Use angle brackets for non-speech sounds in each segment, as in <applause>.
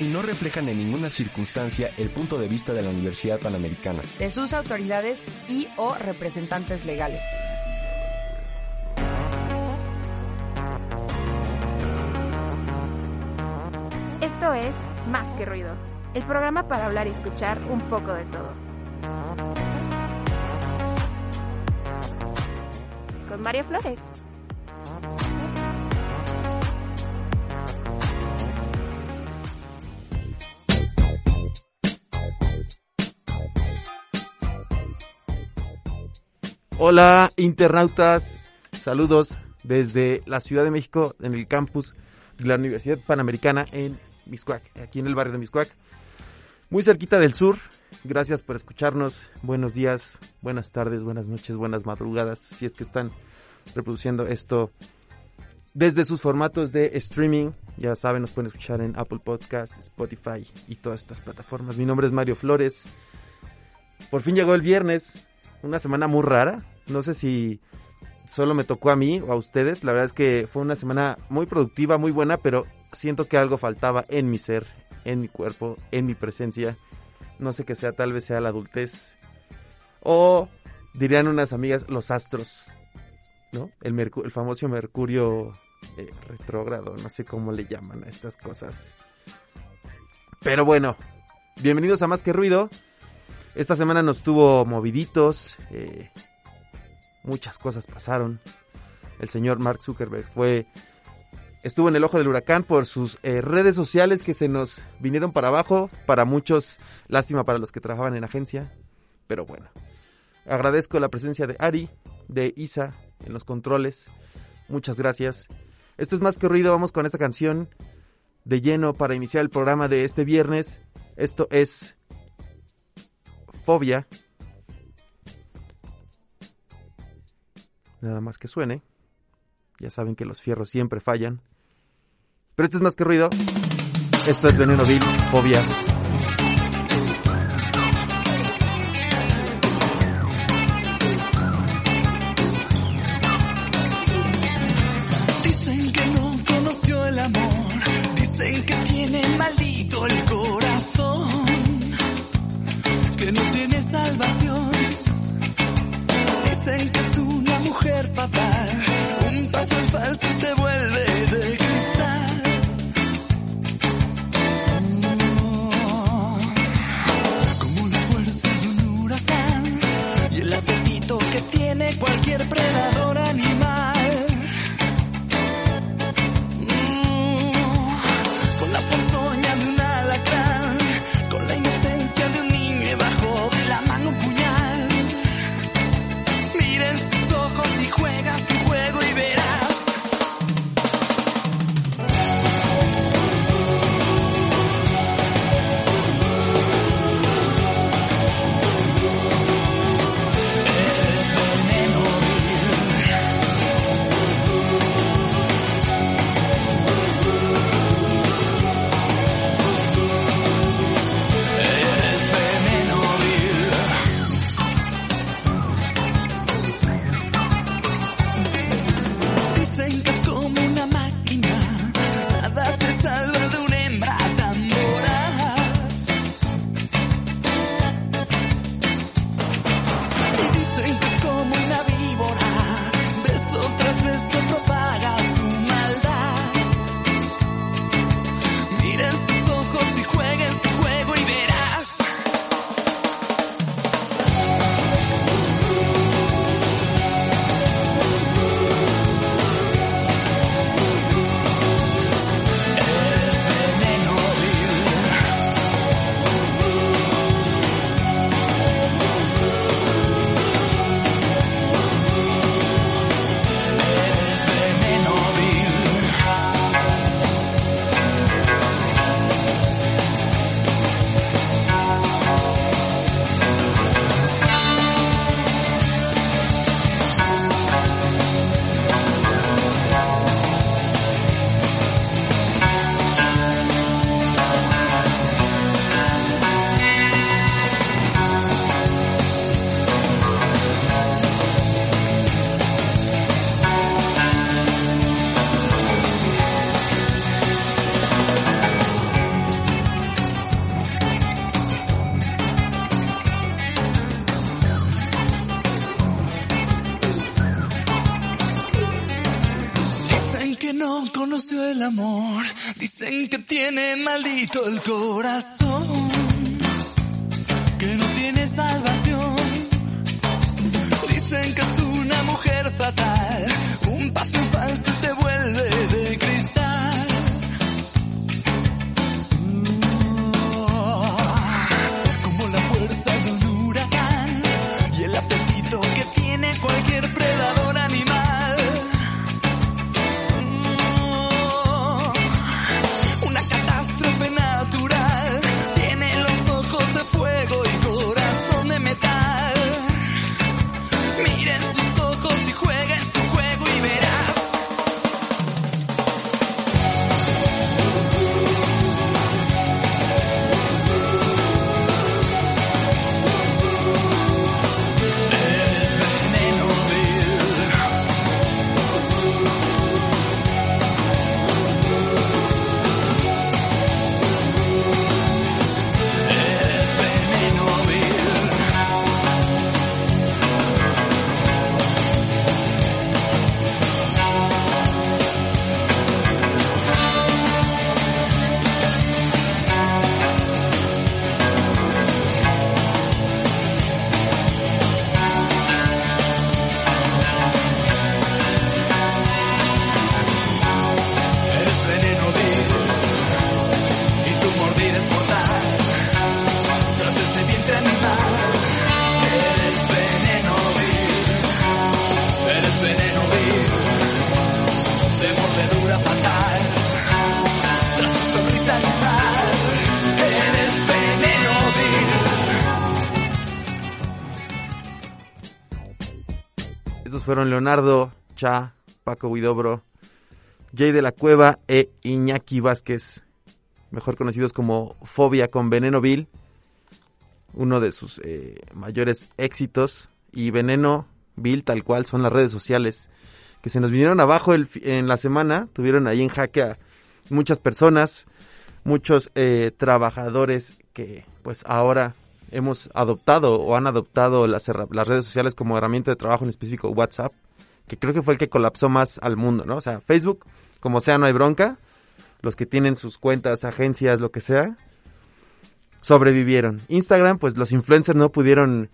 Y no reflejan en ninguna circunstancia el punto de vista de la Universidad Panamericana. De sus autoridades y o representantes legales. Esto es Más que Ruido, el programa para hablar y escuchar un poco de todo. Con María Flores. Hola internautas, saludos desde la Ciudad de México en el campus de la Universidad Panamericana en Miscuac, aquí en el barrio de Miscuac, muy cerquita del sur. Gracias por escucharnos. Buenos días, buenas tardes, buenas noches, buenas madrugadas, si es que están reproduciendo esto desde sus formatos de streaming. Ya saben, nos pueden escuchar en Apple Podcast, Spotify y todas estas plataformas. Mi nombre es Mario Flores. Por fin llegó el viernes, una semana muy rara. No sé si solo me tocó a mí o a ustedes. La verdad es que fue una semana muy productiva, muy buena, pero siento que algo faltaba en mi ser, en mi cuerpo, en mi presencia. No sé qué sea, tal vez sea la adultez. O dirían unas amigas, los astros. ¿No? El, el famoso Mercurio eh, retrógrado, no sé cómo le llaman a estas cosas. Pero bueno, bienvenidos a Más que Ruido. Esta semana nos tuvo moviditos, eh, muchas cosas pasaron. El señor Mark Zuckerberg fue estuvo en el ojo del huracán por sus eh, redes sociales que se nos vinieron para abajo, para muchos, lástima para los que trabajaban en agencia, pero bueno. Agradezco la presencia de Ari, de Isa en los controles. Muchas gracias. Esto es más que ruido, vamos con esta canción de lleno para iniciar el programa de este viernes. Esto es Fobia. Nada más que suene. Ya saben que los fierros siempre fallan. Pero esto es más que ruido. Esto es Veneno Vil, Fobia. Maldito el corazón. Leonardo, Cha, Paco Guidobro, Jay de la Cueva e Iñaki Vázquez, mejor conocidos como Fobia con Veneno Bill, uno de sus eh, mayores éxitos. Y Veneno Bill, tal cual, son las redes sociales que se nos vinieron abajo en la semana, tuvieron ahí en jaque a muchas personas, muchos eh, trabajadores que pues ahora hemos adoptado o han adoptado las, redes sociales como herramienta de trabajo, en específico WhatsApp, que creo que fue el que colapsó más al mundo, ¿no? O sea, Facebook, como sea, no hay bronca. Los que tienen sus cuentas, agencias, lo que sea, sobrevivieron. Instagram, pues los influencers no pudieron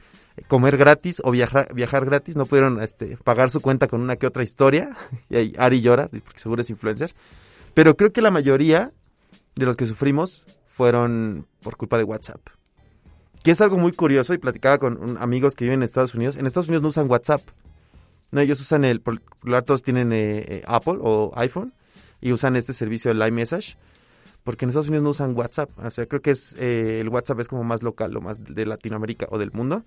comer gratis o viajar, viajar gratis, no pudieron este, pagar su cuenta con una que otra historia. <laughs> Y ahí Ari llora, porque seguro es influencer. Pero creo que la mayoría de los que sufrimos fueron por culpa de WhatsApp. Que es algo muy curioso y platicaba con un- amigos que viven en Estados Unidos. En Estados Unidos no usan WhatsApp. No, ellos usan el, por todos tienen eh, eh, Apple o iPhone y usan este servicio de iMessage. Porque en Estados Unidos no usan WhatsApp. O sea, creo que es eh, el WhatsApp es como más local o más de Latinoamérica o del mundo.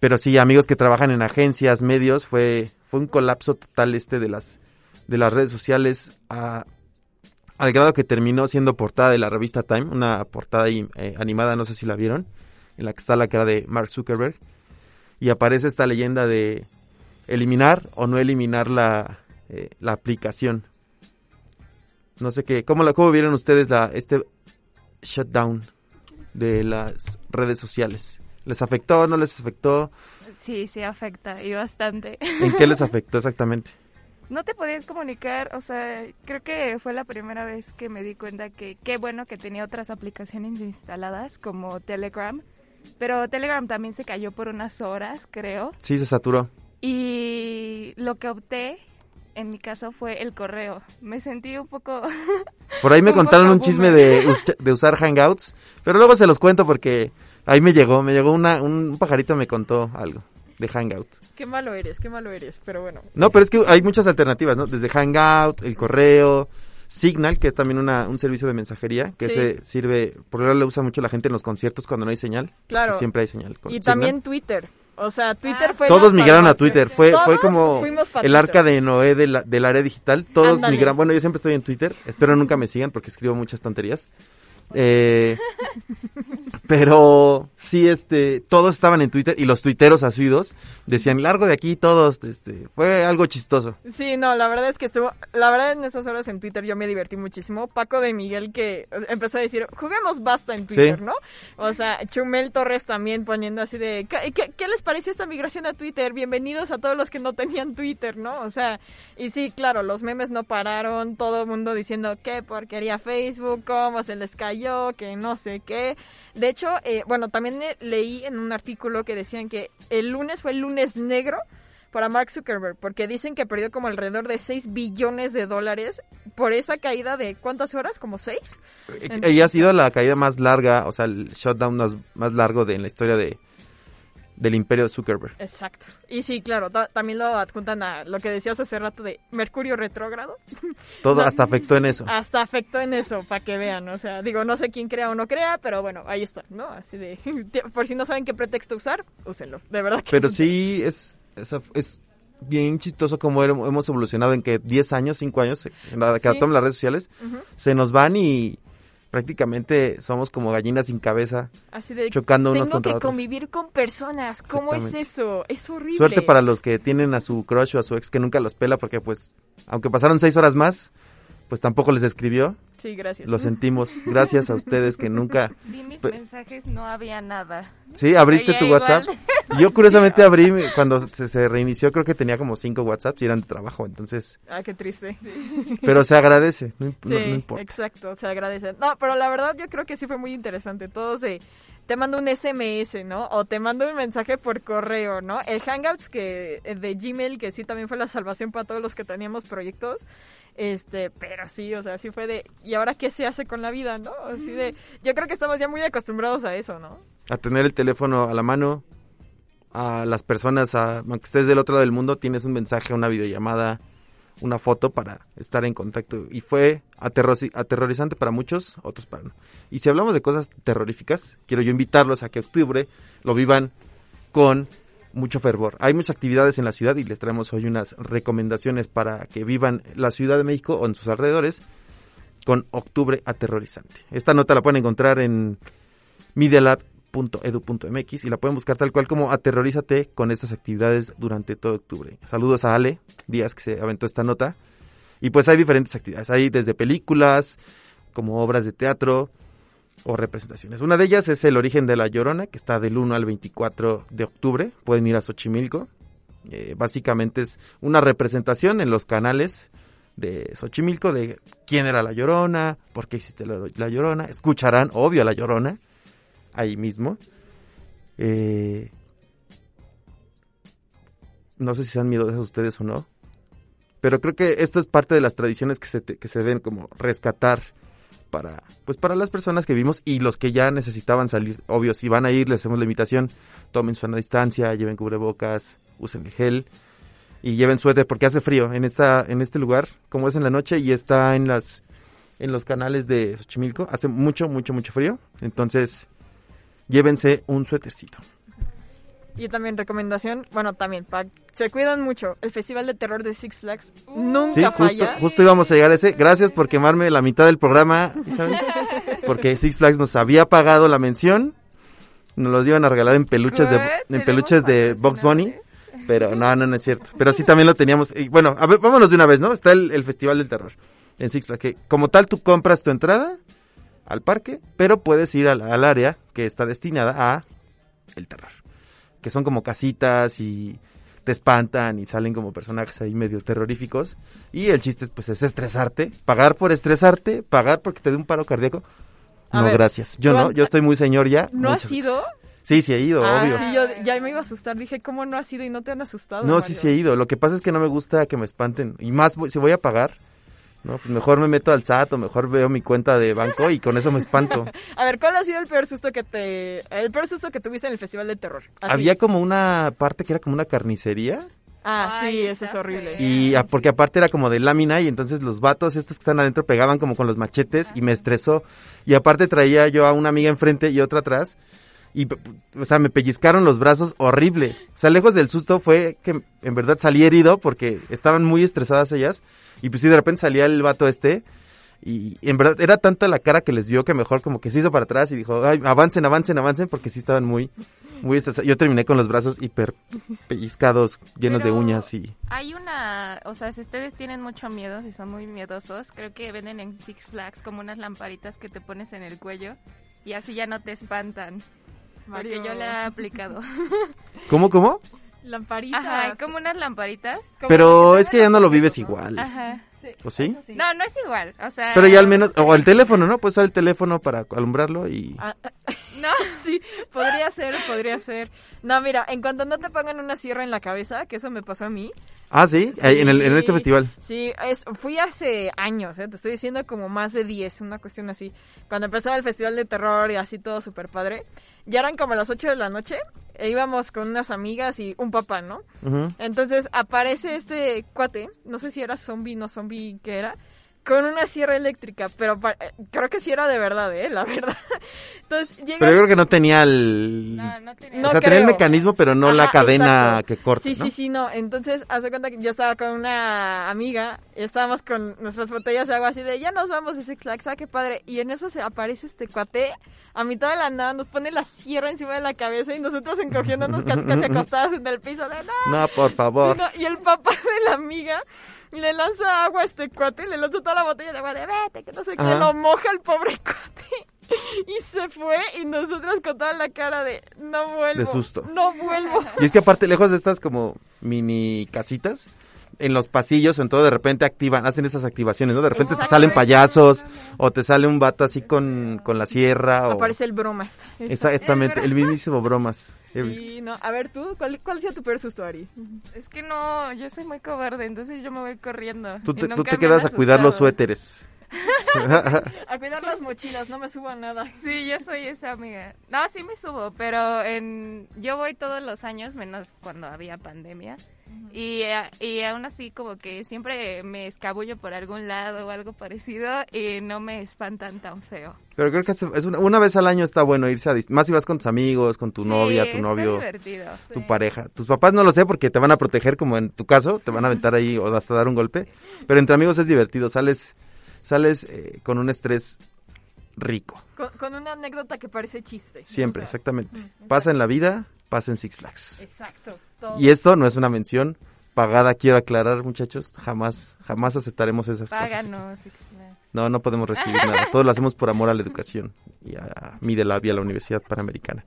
Pero sí, amigos que trabajan en agencias, medios, fue, fue un colapso total este de las, de las redes sociales a- al grado que terminó siendo portada de la revista Time, una portada eh, animada, no sé si la vieron, en la que está la cara de Mark Zuckerberg. Y aparece esta leyenda de eliminar o no eliminar la, eh, la aplicación. No sé qué, ¿cómo, la, cómo vieron ustedes la, este shutdown de las redes sociales? ¿Les afectó, no les afectó? Sí, sí afecta y bastante. ¿En qué les <laughs> afectó exactamente? No te podías comunicar, o sea, creo que fue la primera vez que me di cuenta que qué bueno que tenía otras aplicaciones instaladas como Telegram, pero Telegram también se cayó por unas horas, creo, Sí, se saturó. y lo que opté en mi caso fue el correo. Me sentí un poco <laughs> Por ahí me Un contaron un chisme de, de usar Hangouts, pero luego se los cuento porque ahí me llegó, me llegó una, un pajarito me contó algo de Hangout. Qué malo eres, qué malo eres, pero bueno. No, pero es que hay muchas alternativas, ¿no? Desde Hangout, el correo, Signal, que es también una, un servicio de mensajería, que Sí. se sirve, por ahora lo usa mucho la gente en los conciertos cuando no hay señal. Claro. Siempre hay señal. con Y Signal. también Twitter. O sea, Twitter Ah. fue Todos migraron a. Twitter, fue, fue como el arca de Noé de la- del área digital, todos Ándale. migraron, bueno yo siempre estoy en Twitter, espero nunca me sigan porque escribo muchas tonterías, Eh, <laughs> pero sí, este, todos estaban en Twitter y los tuiteros asiduos decían largo de aquí todos, este, fue algo chistoso. Sí, no, la verdad es que estuvo, la verdad en esas horas en Twitter yo me divertí muchísimo. Paco de Miguel que empezó a decir, juguemos basta en Twitter, Sí. ¿no? O sea, Chumel Torres también poniendo así de, ¿qué, qué, qué les pareció esta migración a Twitter? Bienvenidos a todos los que no tenían Twitter, ¿no? O sea, y sí, claro, los memes no pararon, todo el mundo diciendo qué porquería Facebook, cómo se les cayó, que no sé qué. De hecho, eh, bueno, también eh, leí en un artículo que decían que el lunes fue el lunes negro para Mark Zuckerberg, porque dicen que perdió como alrededor de 6 billones de dólares por esa caída de ¿cuántas horas? ¿Como 6? Eh, Y ha sido la caída más larga, o sea, el shutdown más, más largo de en la historia de del imperio de Zuckerberg. Exacto. Y sí, claro, ta- también lo adjuntan a lo que decías hace rato de Mercurio retrógrado. <laughs> Todo No. hasta afectó en eso. Hasta afectó en eso, para que vean. O sea, digo, no sé quién crea o no crea, pero bueno, ahí está, ¿no? Así de, <laughs> por si no saben qué pretexto usar, úsenlo. De verdad que Pero sí es, es, es bien chistoso como hemos evolucionado en que 10 años, 5 años, en la que Sí. toman las redes sociales, se nos van y prácticamente somos como gallinas sin cabeza, Así de, chocando unos tengo contra que otros. convivir con personas. ¿Cómo es eso? Es horrible. Suerte para los que tienen a su crush o a su ex que nunca los pela porque pues, aunque pasaron 6 horas más, pues tampoco les escribió. Sí, gracias. Lo sentimos. Gracias a ustedes que nunca... <laughs> Vi mis mensajes, no había nada. Sí, abriste tu igual. WhatsApp. <laughs> Yo curiosamente abrí, cuando se, se reinició, creo que tenía como cinco WhatsApps y eran de trabajo, entonces... Ah, qué triste. Pero se agradece, no, imp- Sí, no- no importa. exacto, se agradece. No, pero la verdad yo creo que sí fue muy interesante. Todos de, te mando un SMS, ¿no? O te mando un mensaje por correo, ¿no? El Hangouts que eh, de Gmail, que sí también fue la salvación para todos los que teníamos proyectos. Este, pero sí, o sea, sí fue de, ¿y ahora qué se hace con la vida, no? Así de, yo creo que estamos ya muy acostumbrados a eso, ¿no? A tener el teléfono a la mano, a las personas, a, aunque estés del otro lado del mundo, tienes un mensaje, una videollamada, una foto para estar en contacto. Y fue aterrorizante para muchos, otros para no. Y si hablamos de cosas terroríficas, quiero yo invitarlos a que octubre lo vivan con mucho fervor. Hay muchas actividades en la ciudad y les traemos hoy unas recomendaciones para que vivan la Ciudad de México o en sus alrededores con octubre aterrorizante. Esta nota la pueden encontrar en medialab.edu.mx y la pueden buscar tal cual como aterrorízate con estas actividades durante todo octubre. Saludos a Ale Díaz que se aventó esta nota. Y pues hay diferentes actividades, hay desde películas, como obras de teatro o representaciones. Una de ellas es El origen de la Llorona, que está del 1 al 24 de octubre. Pueden ir a Xochimilco. Eh, básicamente es una representación en los canales de Xochimilco de quién era la Llorona, por qué existe la, la Llorona. Escucharán, obvio, a la Llorona ahí mismo. Eh, no sé si sean miedosos ustedes o no. Pero creo que esto es parte de las tradiciones que se, te- que se deben como rescatar para, pues para las personas que vimos y los que ya necesitaban salir. Obvio, si van a ir, les hacemos la invitación. Tomen su sana distancia, lleven cubrebocas, usen el gel y lleven suéter porque hace frío en esta en este lugar, como es en la noche y está en las en los canales de Xochimilco, hace mucho mucho mucho frío, entonces llévense un suétercito. Y también recomendación, bueno, también, pa- se cuidan mucho. El Festival de Terror de Six Flags nunca Sí, justo, falla. justo íbamos a llegar a ese. Gracias por quemarme la mitad del programa, <laughs> porque Six Flags nos había pagado la mención. Nos los iban a regalar en peluches de en ¿Tenemos peluches de Box Bunny, pero no, no, no es cierto. Pero sí también lo teníamos. Y bueno, a ver, vámonos de una vez, ¿no? Está el, el Festival del Terror en Six Flags, que como tal tú compras tu entrada al parque, pero puedes ir al, al área que está destinada a el terror, que son como casitas y te espantan y salen como personajes ahí medio terroríficos y el chiste pues es estresarte, pagar por estresarte, pagar porque te dé un paro cardíaco. A no, ver, gracias. Yo ¿tú no, has- yo estoy muy señor ya. ¿No has ido? Sí, sí he ido, Ah, obvio. sí, yo ya me iba a asustar. Dije, ¿cómo no has ido y no te han asustado? No, sí, Mario? sí he ido. Lo que pasa es que no me gusta que me espanten. Y más si voy a pagar, ¿no? Pues mejor me meto al SAT o mejor veo mi cuenta de banco y con eso me espanto. <laughs> A ver, ¿cuál ha sido el peor susto que te... El peor susto que tuviste en el Festival de Terror? Así. Había como una parte que era como una carnicería. Ah, sí, eso es horrible. Y a- porque aparte era como de lámina y entonces los vatos estos que están adentro pegaban como con los machetes y me estresó. Y aparte traía yo a una amiga enfrente y otra atrás. Y, o sea, me pellizcaron los brazos horrible. O sea, lejos del susto fue que en verdad salí herido porque estaban muy estresadas ellas. Y pues sí, de repente salía el vato este Y en verdad era tanta la cara que les vio que mejor como que se hizo para atrás y dijo, ay, avancen, avancen, avancen, porque sí estaban muy, muy estresados. Yo terminé con los brazos hiper pellizcados, llenos de uñas y... Hay una, o sea, si ustedes tienen mucho miedo, si son muy miedosos, creo que venden en Six Flags como unas lamparitas que te pones en el cuello y así ya no te espantan. Porque Mario. yo le he aplicado. <laughs> ¿Cómo, cómo? Lamparitas. Ajá, como unas lamparitas. Como Pero es que ya no lo vives igual. Ajá. ¿O sí? eso No, no es igual, o sea... Pero ya al menos, o el teléfono, ¿no? Puedes usar el teléfono para alumbrarlo y... Ah, No, <laughs> <laughs> sí, podría ser, podría ser. No, mira, en cuanto no te pongan una sierra en la cabeza, que eso me pasó a mí. Ah, ¿sí? Ahí, En, el, en este Sí, festival. Sí, es, fui hace años, ¿eh? te estoy diciendo como más de 10, una cuestión así. Cuando empezaba el festival de terror y así todo súper padre. Ya eran como las 8 de la noche, e íbamos con unas amigas y un papá, ¿no? Entonces aparece este cuate, no sé si era zombie, no zombie, ¿qué era? Con una sierra eléctrica, pero eh, creo que sí era de verdad, ¿eh? La verdad. <laughs> Entonces llega... Pero yo creo que no tenía el... no, no tenía... No o sea, tenía el mecanismo, pero no la cadena exacto. que corta, Sí, ¿no? sí, sí, no. Entonces, hace cuenta que yo estaba con una amiga, y estábamos con nuestras botellas de agua así de, ya nos vamos, Flags, ah, qué padre. Y en eso se aparece este cuate, a mitad de la nada, nos pone la sierra encima de la cabeza y nosotros encogiéndonos casi, casi acostadas en el piso de, no, No, por favor. No, y el papá <laughs> de la amiga le lanza agua a este cuate, le lanza toda la botella de agua de vete, que no sé qué, Ajá. lo moja el pobre <laughs> cuate. Y se fue y nosotros con toda la cara de no vuelvo. De susto. No vuelvo. Y es que aparte, lejos de estas como mini casitas, en los pasillos en todo, de repente activan, hacen esas activaciones, ¿no? De repente te salen payasos, o te sale un vato así con, con la sierra, o... Aparece el bromas. Exactamente, el mismísimo bromas. Sí, no. A ver, tú, ¿cuál, cuál sido tu peor susto, Ari? Es que no, yo soy muy cobarde, entonces yo me voy corriendo. Tú te, tú quedas a cuidar los suéteres. <laughs> A cuidar las mochilas, no me subo a nada. Sí, yo soy esa amiga. No, sí me subo, pero en yo voy todos los años, menos cuando había pandemia. Y, eh, y aún así como que siempre me escabullo por algún lado o algo parecido y no me espantan tan feo. Pero creo que es es una, una vez al año está bueno irse a... Más si vas con tus amigos, con tu Sí, novia, tu novio, divertido. tu sí. pareja. Tus papás no lo sé porque te van a proteger como en tu caso, te van a aventar ahí o hasta dar un golpe. Pero entre amigos es divertido, sales, sales eh, con un estrés rico. Con, con una anécdota que parece chiste. Siempre, O sea, exactamente. Pasa en la vida, pasa en Six Flags. Exacto. todo. Y esto no es una mención pagada, quiero aclarar, muchachos. Jamás, jamás aceptaremos esas cosas. Páganos, Six Flags. No, no podemos recibir nada. <laughs> Todo lo hacemos por amor a la educación y a mí de la vía la Universidad Panamericana.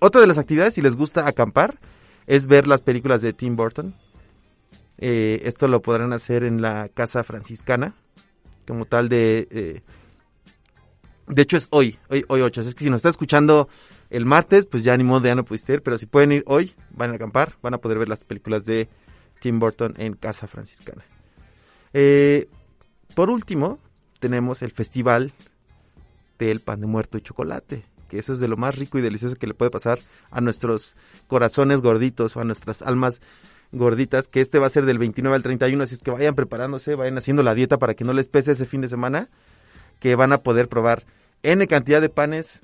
Otra de las actividades, si les gusta acampar, es ver las películas de Tim Burton. Eh, esto lo podrán hacer en la Casa Franciscana, como tal de... eh, de hecho es hoy, hoy, hoy 8. Es que si nos está escuchando el martes, pues ya ni modo, ya no pudiste ir. Pero si pueden ir hoy, van a acampar, van a poder ver las películas de Tim Burton en Casa Franciscana. Eh, por último, tenemos el festival del pan de muerto y chocolate, que eso es de lo más rico y delicioso que le puede pasar a nuestros corazones gorditos o a nuestras almas gorditas, que este va a ser del 29 al 31, así es que vayan preparándose, vayan haciendo la dieta para que no les pese ese fin de semana, que van a poder probar N cantidad de panes,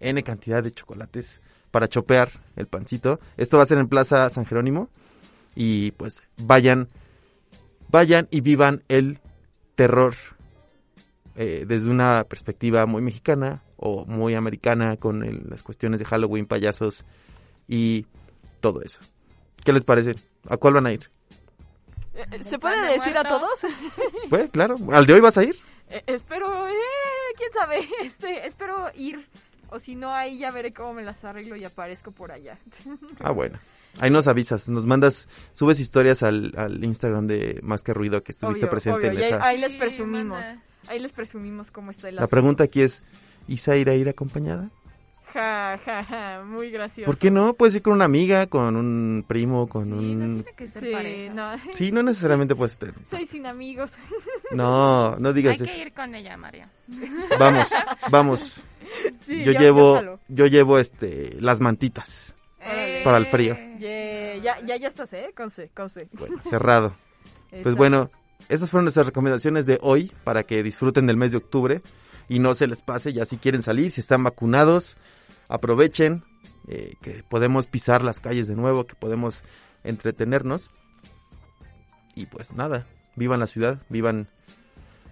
N cantidad de chocolates para chopear el pancito. Esto va a ser en Plaza San Jerónimo y pues vayan, vayan y vivan el terror eh, desde una perspectiva muy mexicana o muy americana con el- las cuestiones de Halloween, payasos y todo eso. ¿Qué les parece? ¿A cuál van a ir? Eh, ¿Se puede de decir a todos? <laughs> Pues claro, ¿al de hoy vas a ir? Eh, espero, eh, quién sabe, <laughs> este, espero ir. O si no, ahí ya veré cómo me las arreglo y aparezco por allá. <laughs> Ah, bueno. Ahí nos avisas, nos mandas, subes historias al, al Instagram de Más que Ruido que estuviste Obvio, presente obvio, en y esa. ahí les presumimos. Ahí les presumimos cómo está el La asunto. pregunta aquí es, ¿Isa irá a ir acompañada? Ja, ja, ja, muy gracioso. ¿Por qué no? Puedes ir con una amiga, con un primo, con Sí, no un... tiene que ser Sí, pareja. no. Sí, no necesariamente puedes tener. <laughs> Soy sin amigos. No, no Hay digas eso. que ir con ella, María. Vamos, vamos. <laughs> <laughs> Sí, yo yo- llevo, yo llevo este, las mantitas. Para el frío. Yeah, ya, ya, ya estás, ¿eh? Conce. Bueno, cerrado. <laughs> Pues bueno, estas fueron nuestras recomendaciones de hoy para que disfruten del mes de octubre y no se les pase. Ya si quieren salir, si están vacunados, aprovechen eh, que podemos pisar las calles de nuevo, que podemos entretenernos. Y pues nada, vivan la ciudad, vivan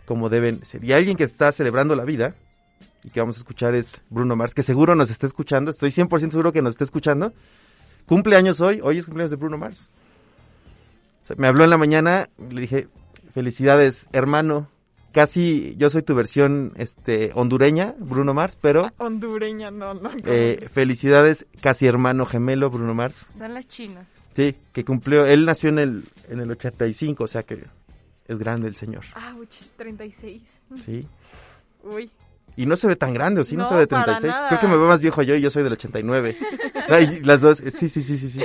como deben ser. Y alguien que está celebrando la vida y que vamos a escuchar es Bruno Mars, que seguro nos está escuchando, estoy 100% seguro que nos está escuchando. Cumpleaños hoy, hoy es cumpleaños de Bruno Mars. O sea, me habló en la mañana, le dije, felicidades, hermano. Casi yo soy tu versión este hondureña, Bruno Mars, pero <laughs> Hondureña, no, no. no. eh, felicidades, casi hermano gemelo, Bruno Mars. Son las chinas. Sí, que cumplió, él nació en el, en el 85, o sea que es grande el señor. Ouch, 36. Sí. Uy. Y no se ve tan grande, ¿o sí? No, No, se ve de para 36. nada. Creo que me veo más viejo yo y yo soy del 89. <laughs> Ay, las dos, sí, sí, sí, sí, sí.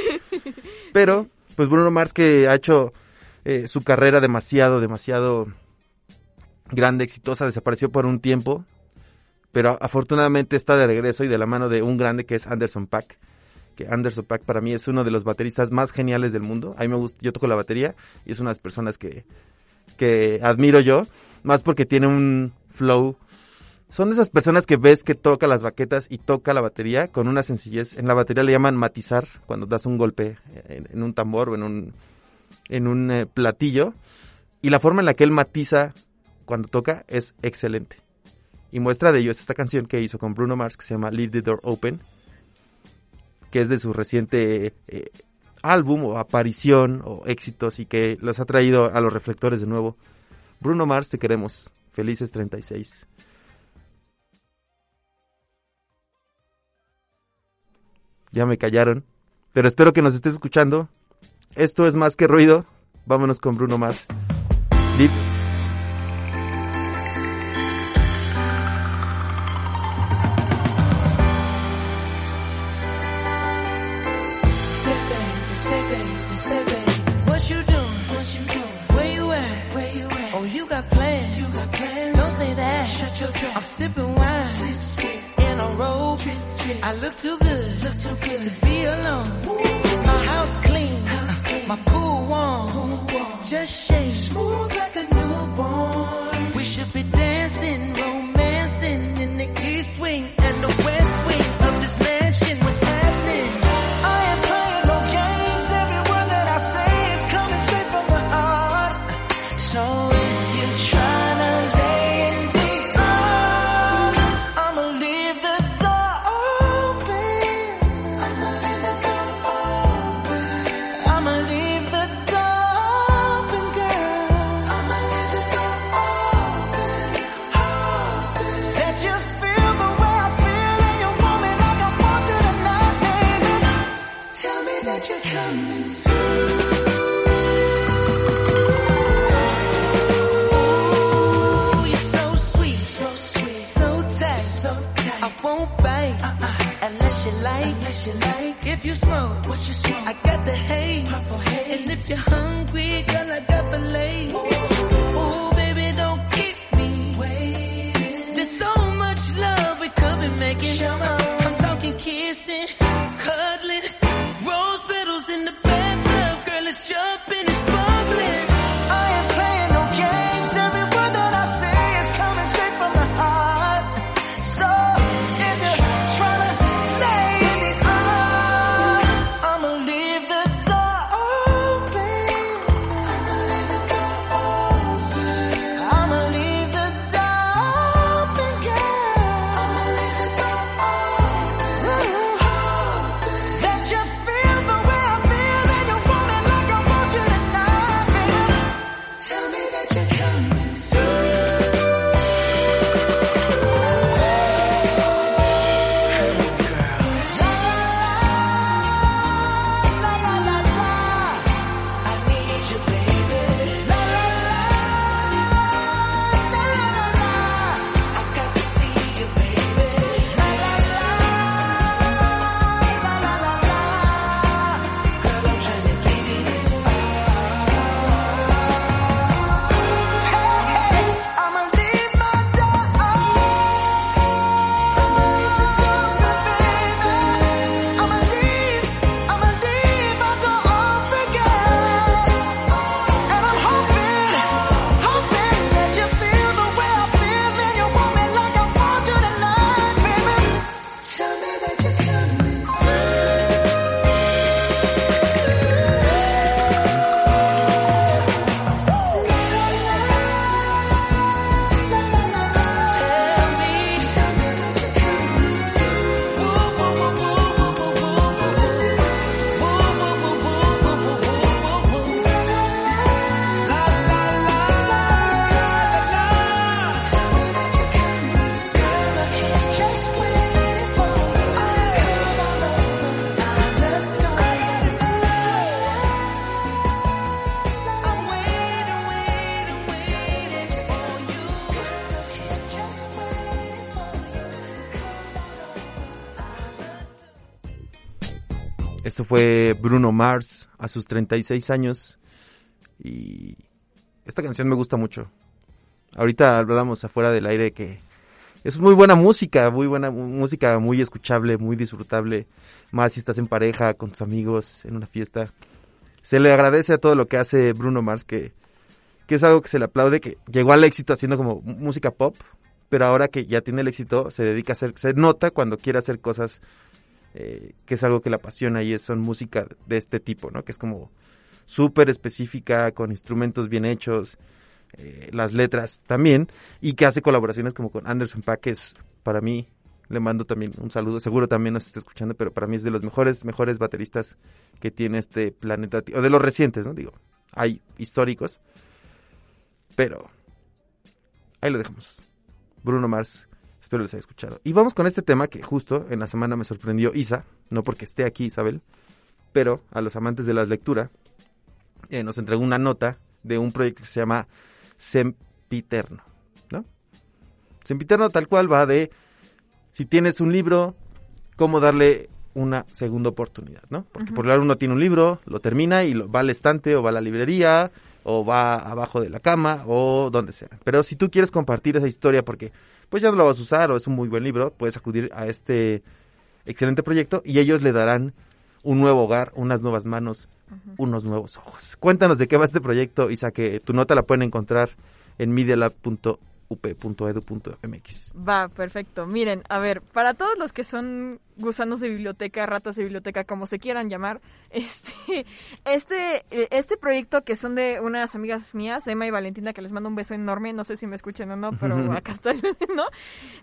Pero, pues Bruno Mars que ha hecho eh, su carrera demasiado, demasiado grande, exitosa, desapareció por un tiempo, pero afortunadamente está de regreso y de la mano de un grande que es Anderson Pack. Que Anderson Pack para mí es uno de los bateristas más geniales del mundo. A mí me gusta, yo toco la batería y es una de las personas que, que admiro yo, más porque tiene un flow son esas personas que ves que toca las baquetas y toca la batería con una sencillez. En la batería le llaman matizar cuando das un golpe en, en un tambor o en un, en un eh, platillo. Y la forma en la que él matiza cuando toca es excelente. Y muestra de ello es esta canción que hizo con Bruno Mars que se llama Leave the Door Open, que es de su reciente eh, álbum o aparición o éxitos y que los ha traído a los reflectores de nuevo. Bruno Mars, te queremos. Felices 36. Ya me callaron. Pero espero que nos estés escuchando. Esto es más que ruido. Vámonos con Bruno Mars. Esto fue Bruno Mars a sus 36 años. Y esta canción me gusta mucho. Ahorita hablamos afuera del aire que es muy buena música, muy buena música, muy escuchable, muy disfrutable. Más si estás en pareja, con tus amigos, en una fiesta. Se le agradece a todo lo que hace Bruno Mars, que, que es algo que se le aplaude, que llegó al éxito haciendo como música pop, pero ahora que ya tiene el éxito, se dedica a hacer, se nota cuando quiere hacer cosas eh, que es algo que le apasiona y es, son música de este tipo, ¿no? Que es como súper específica, con instrumentos bien hechos, eh, las letras también, y que hace colaboraciones como con Anderson Paak, que es para mí, le mando también un saludo, seguro también nos está escuchando, pero para mí es de los mejores, mejores bateristas que tiene este planeta, o de los recientes, ¿no? Digo, hay históricos, pero ahí lo dejamos. Bruno Mars, espero les haya escuchado. Y vamos con este tema que justo en la semana me sorprendió Isa, no porque esté aquí Isabel, pero a los amantes de la lectura, eh, nos entregó una nota de un proyecto que se llama Sempiterno, ¿no? Sempiterno tal cual va de si tienes un libro, cómo darle una segunda oportunidad, ¿no? Porque por lo uno tiene un libro, lo termina y lo, va al estante o va a la librería o va abajo de la cama o donde sea. Pero si tú quieres compartir esa historia porque pues ya no lo vas a usar o es un muy buen libro, puedes acudir a este excelente proyecto y ellos le darán un nuevo hogar, unas nuevas manos, unos nuevos ojos. Cuéntanos de qué va este proyecto, Isa, que tu nota la pueden encontrar en medialab.up.edu.mx. Va, perfecto. Miren, a ver, para todos los que son gusanos de biblioteca, ratas de biblioteca, como se quieran llamar, <laughs> este, este, eh, este proyecto que son de unas amigas mías, Emma y Valentina, que les mando un beso enorme, no sé si me escuchan o no, pero <laughs> acá están, ¿no?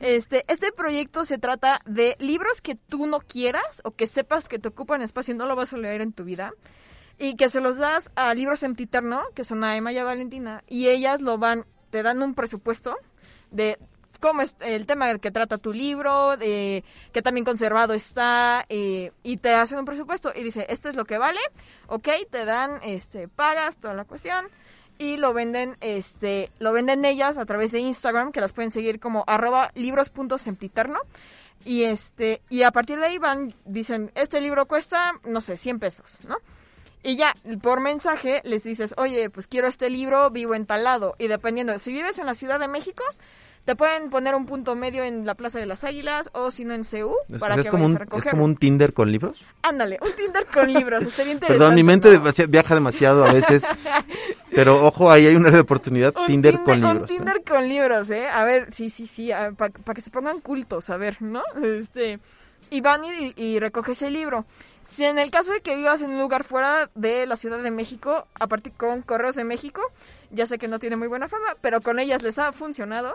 Este, este proyecto se trata de libros que tú no quieras o que sepas que te ocupan espacio y no lo vas a leer en tu vida y que se los das a Libros Emptiterno, que son a Emma y a Valentina, y ellas lo van, te dan un presupuesto de cómo es el tema del que trata tu libro, de qué también conservado está, eh, y te hacen un presupuesto y dice, esto es lo que vale, ok, te dan, este, pagas toda la cuestión, y lo venden, este, lo venden ellas a través de Instagram, que las pueden seguir como arroba libros.sempiterno, y este, y a partir de ahí van, dicen, este libro cuesta, no sé, 100 pesos, ¿no? Y ya, por mensaje les dices, oye, pues quiero este libro, vivo en tal lado. Y dependiendo, si vives en la Ciudad de México, te pueden poner un punto medio en la Plaza de las Águilas o si no en CEU Es, para es que como vayas un, a es recoger. como un Tinder con libros. Ándale, un Tinder con libros, estaría <laughs> interesante. Perdón, mi mente ¿no? viaja demasiado a veces. <laughs> pero ojo, ahí hay una oportunidad. Un Tinder, con un libros. ¿eh? Tinder con libros, ¿eh? A ver, sí, sí, sí, para que se pongan cultos, a ver, ¿no? <laughs> Este, y van y, y recoges el libro. Si en el caso de que vivas en un lugar fuera de la Ciudad de México, aparte con Correos de México, ya sé que no tiene muy buena fama, pero con ellas les ha funcionado,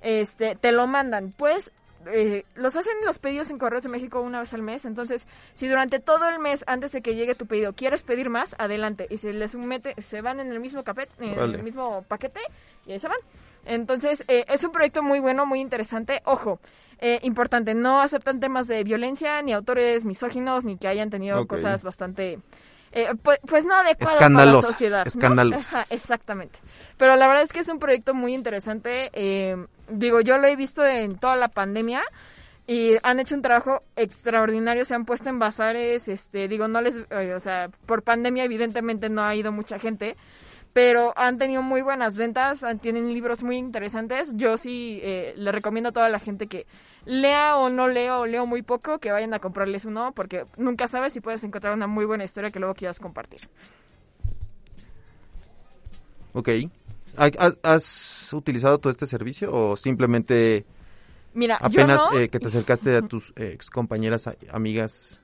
este, te lo mandan. Pues eh, los hacen los pedidos en Correos de México una vez al mes, entonces si durante todo el mes antes de que llegue tu pedido quieres pedir más, adelante y se les mete, se van en el mismo capet, en Vale. el mismo paquete y ahí se van. Entonces eh, es un proyecto muy bueno, muy interesante. Ojo, eh, importante, no aceptan temas de violencia ni autores misóginos ni que hayan tenido cosas bastante eh, pues, pues no adecuadas para la Escandalosas, sociedad. ¿no? escandalosas. Ajá, exactamente. Pero la verdad es que es un proyecto muy interesante. eh, digo, yo lo he visto en toda la pandemia y han hecho un trabajo extraordinario. Se han puesto en bazares, este, digo, no les, eh, o sea, por pandemia evidentemente no ha ido mucha gente. Pero han tenido muy buenas ventas, tienen libros muy interesantes. Yo sí eh, le recomiendo a toda la gente que lea o no lea o leo muy poco, que vayan a comprarles uno, porque nunca sabes si puedes encontrar una muy buena historia que luego quieras compartir. Ok. ¿Ha- ¿Has, utilizado todo este servicio o simplemente Mira, apenas yo no, eh, que te acercaste a tus <laughs> ex compañeras, amigas,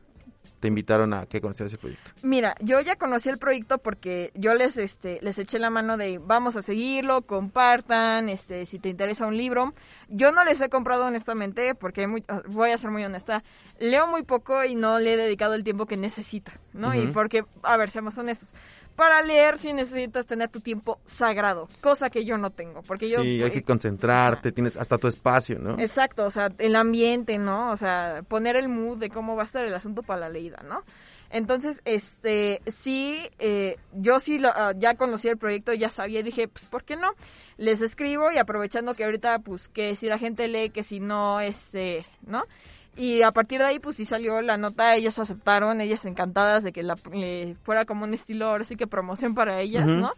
te invitaron a que conocieras ese proyecto? Mira, yo ya conocí el proyecto porque yo les este les eché la mano de vamos a seguirlo, compartan, este si te interesa un libro. Yo no les he comprado honestamente porque muy- ah, voy a ser muy honesta, leo muy poco y no le he dedicado el tiempo que necesita, ¿no? Y porque a ver, seamos honestos. Para leer sí necesitas tener tu tiempo sagrado, cosa que yo no tengo, porque yo Sí, hay que eh, concentrarte, tienes hasta tu espacio, ¿no? Exacto, o sea, el ambiente, ¿no? O sea, poner el mood de cómo va a estar el asunto para la leída, ¿no? Entonces, este, sí, eh, yo sí lo, ah, ya conocí el proyecto, ya sabía, dije, pues, ¿por qué no? Les escribo y aprovechando que ahorita, pues, que si la gente lee, que si no, este, ¿no? Y a partir de ahí, pues sí salió la nota, ellos aceptaron, ellas encantadas de que la, eh, fuera como un estilo, ahora sí que promoción para ellas. ¿no?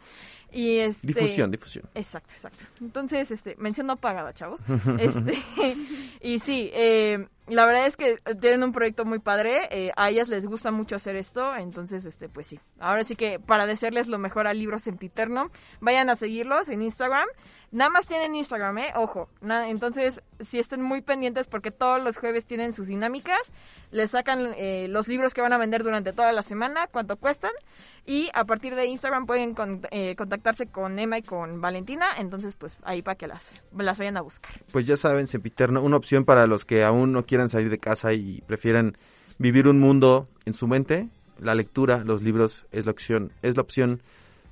Y este, Difusión, difusión. Exacto, exacto. Entonces, este, mención no pagada, chavos. <laughs> Este, <laughs> y sí, eh, la verdad es que tienen un proyecto muy padre. eh, a ellas les gusta mucho hacer esto, entonces, este, pues sí. Ahora sí que para desearles lo mejor al libro Sempiterno, vayan a seguirlos en Instagram. Nada más tienen Instagram, ¿eh? Ojo. Entonces, si estén muy pendientes porque todos los jueves tienen sus dinámicas, les sacan eh, los libros que van a vender durante toda la semana, cuánto cuestan, y a partir de Instagram pueden eh, contactarse con Emma y con Valentina, entonces pues ahí para que las, las vayan a buscar. Pues ya saben, Sempiterno, una opción para los que aún no salir de casa y prefieran vivir un mundo en su mente. La lectura, los libros es la opción, es la opción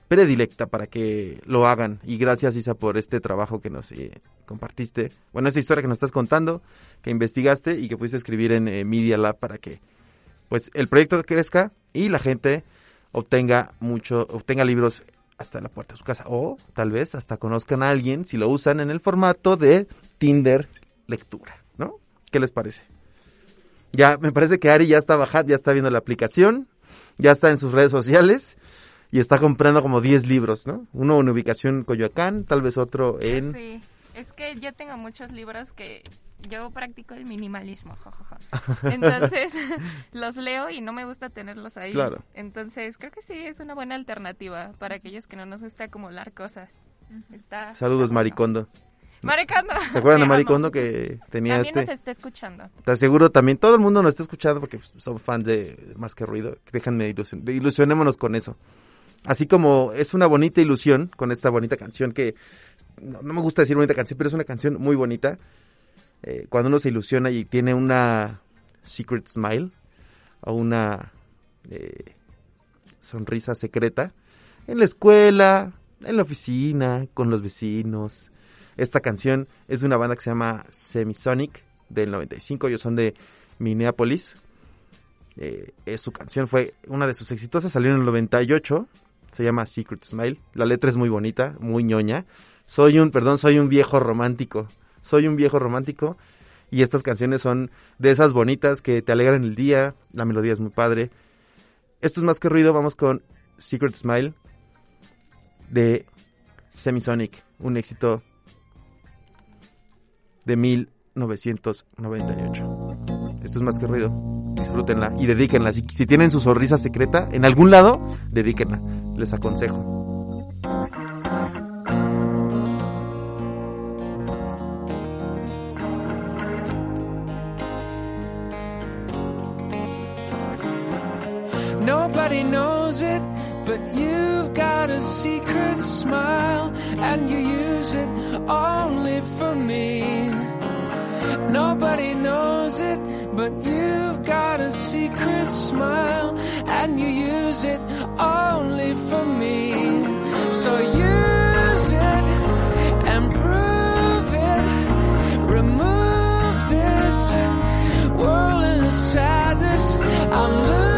predilecta para que lo hagan. Y gracias Isa por este trabajo que nos eh, compartiste. Bueno, esta historia que nos estás contando, que investigaste y que pudiste escribir en eh, Media Lab para que pues el proyecto crezca y la gente obtenga mucho, obtenga libros hasta la puerta de su casa. O tal vez hasta conozcan a alguien si lo usan en el formato de Tinder lectura. ¿Qué les parece? Ya, me parece que Ari ya está bajando, ya está viendo la aplicación, ya está en sus redes sociales y está comprando como 10 libros, ¿no? Uno en ubicación Coyoacán, tal vez otro en... Sí, es que yo tengo muchos libros que yo practico el minimalismo, jajaja. <laughs> Entonces <laughs> los leo y no me gusta tenerlos ahí. Claro. Entonces creo que sí es una buena alternativa para aquellos que no nos gusta acumular cosas. Está Saludos, bueno. Maricondo. Maricondo. ¿Se acuerdan de Maricondo que tenía También este? nos está escuchando. Te aseguro también, todo el mundo nos está escuchando porque son fans de Más que Ruido. Déjenme ilusion- ilusionémonos con eso. Así como es una bonita ilusión con esta bonita canción que, no, no me gusta decir bonita canción, pero es una canción muy bonita. Eh, cuando uno se ilusiona y tiene una secret smile o una eh, sonrisa secreta en la escuela, en la oficina, con los vecinos. Esta canción es de una banda que se llama Semisonic del 95, ellos son de Minneapolis. Eh, su canción fue una de sus exitosas, salió en el 98, se llama Secret Smile. La letra es muy bonita, muy ñoña. Soy un, perdón, soy un viejo romántico. Soy un viejo romántico y estas canciones son de esas bonitas que te alegran el día, la melodía es muy padre. Esto es más que ruido, vamos con Secret Smile de Semisonic, un éxito de 1998. Esto es más que ruido. Disfrútenla y dedíquenla. Si, tienen su sonrisa secreta en algún lado, dedíquenla. Les aconsejo. Nobody knows it, but you've got a secret smile, and you use it only for me. Nobody knows it, but you've got a secret smile, and you use it only for me. So use it and prove it. Remove this whirling sadness. I'm losing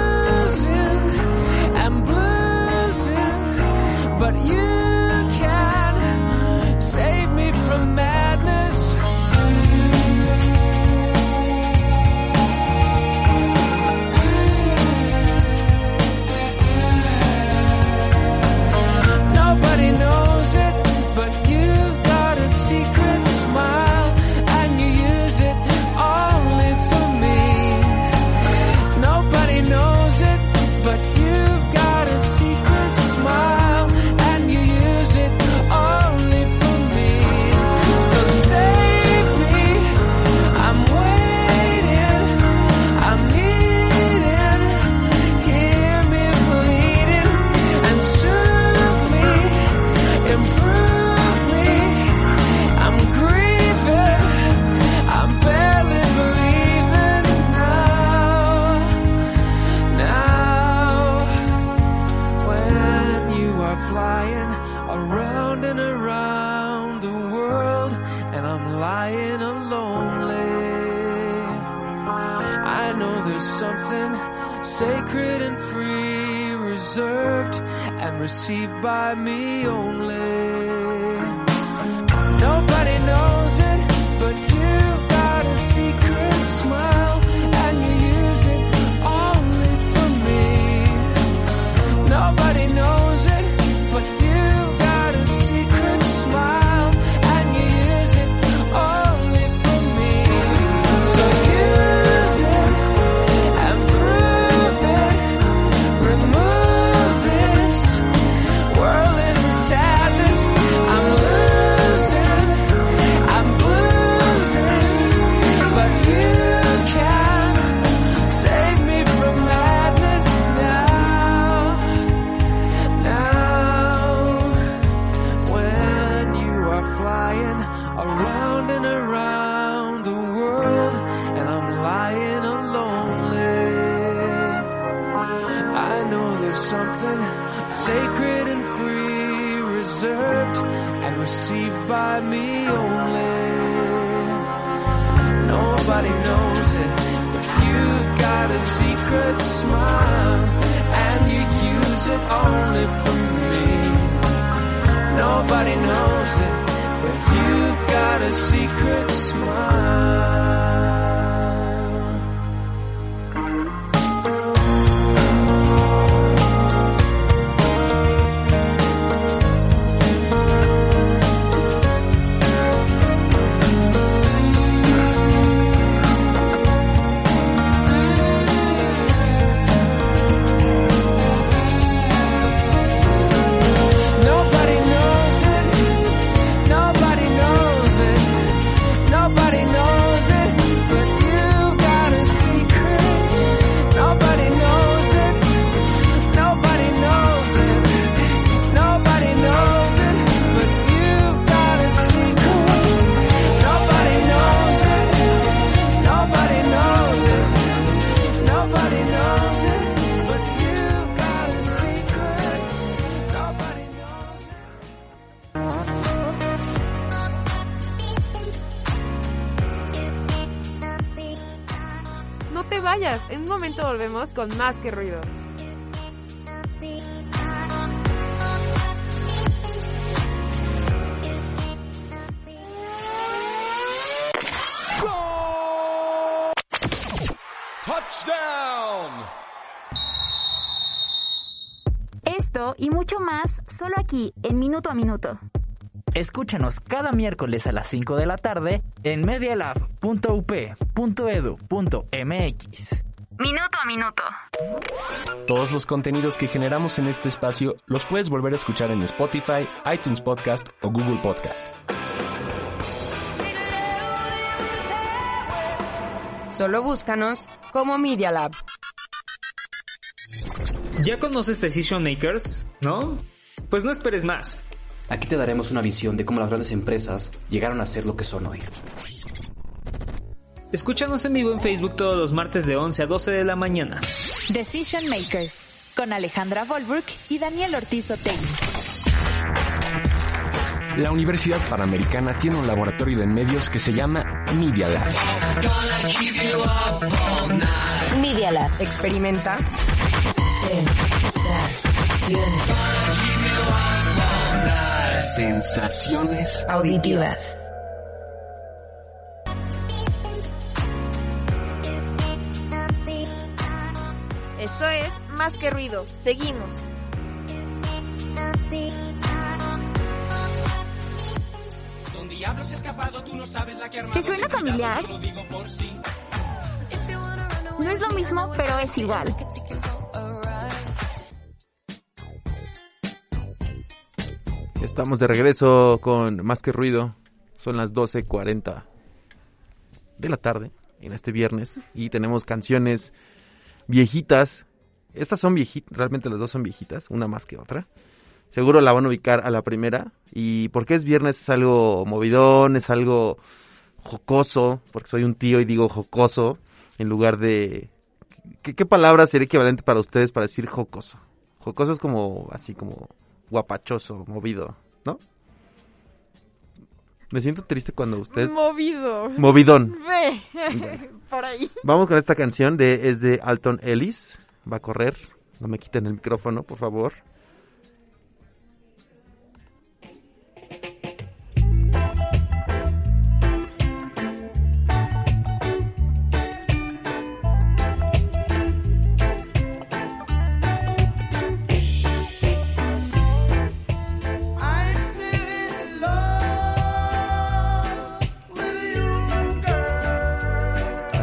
you received by me only. There's something sacred and free, reserved and received by me only. Nobody knows it, but you've got a secret smile, and you use it only for me. Nobody knows it, but you've got a secret smile. Con más que ruido. Touchdown! Esto y mucho más solo aquí en Minuto a Minuto. Escúchanos cada miércoles a las 5 de la tarde en medialab.up.edu.mx. Minuto a Minuto. Todos los contenidos que generamos en este espacio los puedes volver a escuchar en Spotify, iTunes Podcast o Google Podcast. Solo búscanos como Media Lab. ¿Ya conoces Decision Makers? ¿No? Pues no esperes más. Aquí te daremos una visión de cómo las grandes empresas llegaron a ser lo que son hoy. Escúchanos en vivo en Facebook todos los martes de 11 a 12 de la mañana. Decision Makers con Alejandra Volbrook y Daniel Ortiz Otegui. La Universidad Panamericana tiene un laboratorio de medios que se llama Media Lab. Media Lab. Experimenta. Sensaciones Auditivas. Más que ruido. Seguimos. ¿Te suena familiar? No es lo mismo, pero es igual. Estamos de regreso con Más que Ruido. Son las 12.40 de la tarde en este viernes y tenemos canciones viejitas. Estas son viejitas, realmente las dos son viejitas, una más que otra. Seguro la van a ubicar a la primera. Y porque es viernes es algo movidón, es algo jocoso, porque soy un tío y digo jocoso en lugar de... ¿Qué, qué palabra sería equivalente para ustedes para decir jocoso? Jocoso es como así como guapachoso, movido, ¿no? Me siento triste cuando ustedes... Movido. Movidón. Ve. <laughs> Por ahí. Vamos con esta canción de es de Alton Ellis va a correr. No me quiten el micrófono, por favor.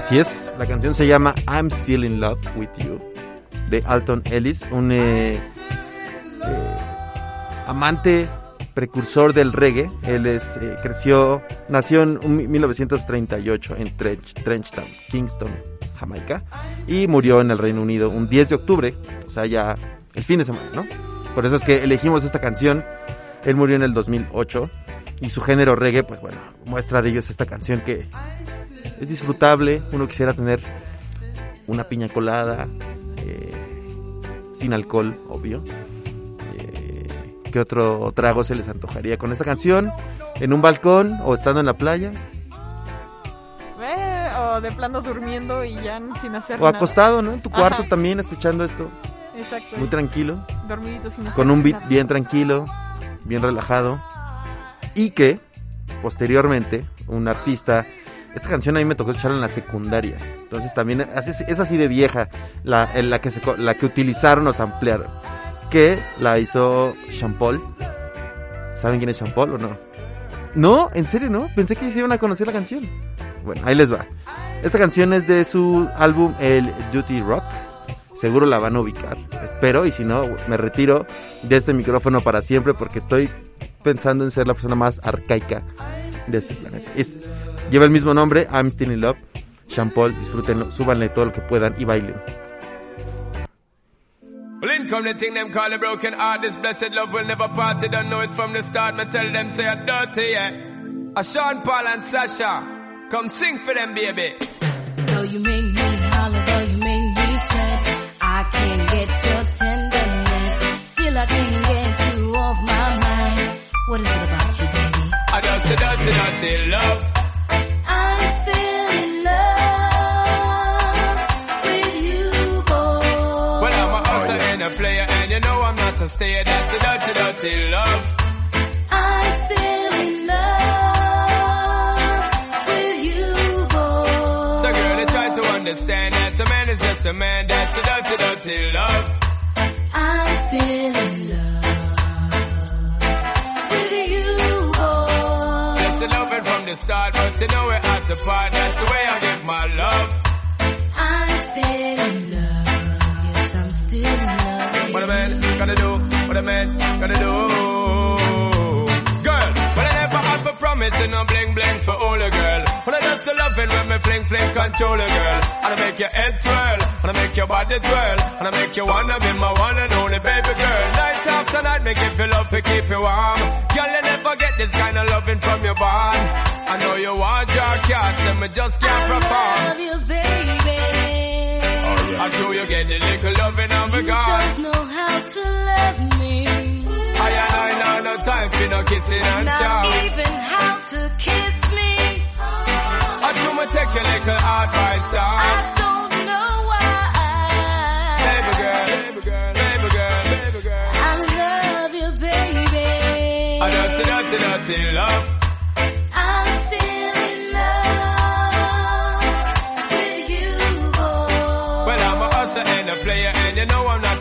Así es, la canción se llama I'm Still in Love with You de Alton Ellis, un eh, eh, amante precursor del reggae. Él es, eh, creció, nació en un 1938 en Trench, Trenchtown, Kingston, Jamaica, y murió en el Reino Unido un 10 de octubre, o sea, ya el fin de semana, ¿no? Por eso es que elegimos esta canción. Él murió en el 2008 y su género reggae, pues bueno, muestra de ellos esta canción que es disfrutable. Uno quisiera tener una piña colada, eh, sin alcohol, obvio. Eh, ¿Qué otro trago se les antojaría con esta canción? ¿En un balcón o estando en la playa? Eh, o de plano durmiendo y ya sin hacer O nada. acostado, ¿no? En tu cuarto Ajá. también escuchando esto. Exacto. Muy tranquilo. Dormidito sin hacer Con un beat nada. bien tranquilo, bien relajado. Y que, posteriormente, un artista... Esta canción a mí me tocó escucharla en la secundaria. Entonces también es, así de vieja la, en la, que se, la que utilizaron o ampliaron. Que la hizo Sean Paul. ¿Saben quién es Sean Paul o no? No, en serio no. Pensé que se iban a conocer la canción. Bueno, ahí les va. Esta canción es de su álbum El Duty Rock. Seguro la van a ubicar. Espero y si no, me retiro de este micrófono para siempre porque estoy pensando en ser la persona más arcaica de este planeta. Es, lleva el mismo nombre, I'm Still in Love. Sean Paul, disfrútenlo, súbanle todo lo que puedan y bailen. Well, in come the thing them call a broken heart. This blessed love will never part. They don't know it from the start. Me tell them say I'm dirty, yeah. A Sean Paul and Sasha, come sing for them, baby. Though you make me holler, though you make me sweat, I can't get your tenderness. Still I can't get you off my mind. What is it about you, baby? I just a dirty, dirty love. Know I'm a a dirty, dirty love. I'm still in love with you, boy. So, girl, you try to understand that a man is just a man. That's a dirty, dirty love. I'm still in love with you, boy. That's the loving from the start, but you know we're at the part. That's the way I give my love. I'm still in love. Yes, I'm still in love. What a man gotta do, what a man gotta do. Girl, well I never had for promise, no bling bling for all a girl. When I just the loving when me fling fling control a girl. And I make your head swirl, and I make your body twirl, and I make you wanna be my one and only baby girl. Night after night, make you feel love to keep you warm. Girl, you never get this kind of loving from your bond. I know you want your cat, and me just can't perform. love you, baby. I know you get the little loving of a You God. don't know how to love me. I and I know no time for no kissing and Not chow. even how to kiss me. I do me take your little advice down. I don't know why. Baby girl, baby girl, baby girl, baby girl. I love you, baby. I dirty, dirty, dirty love.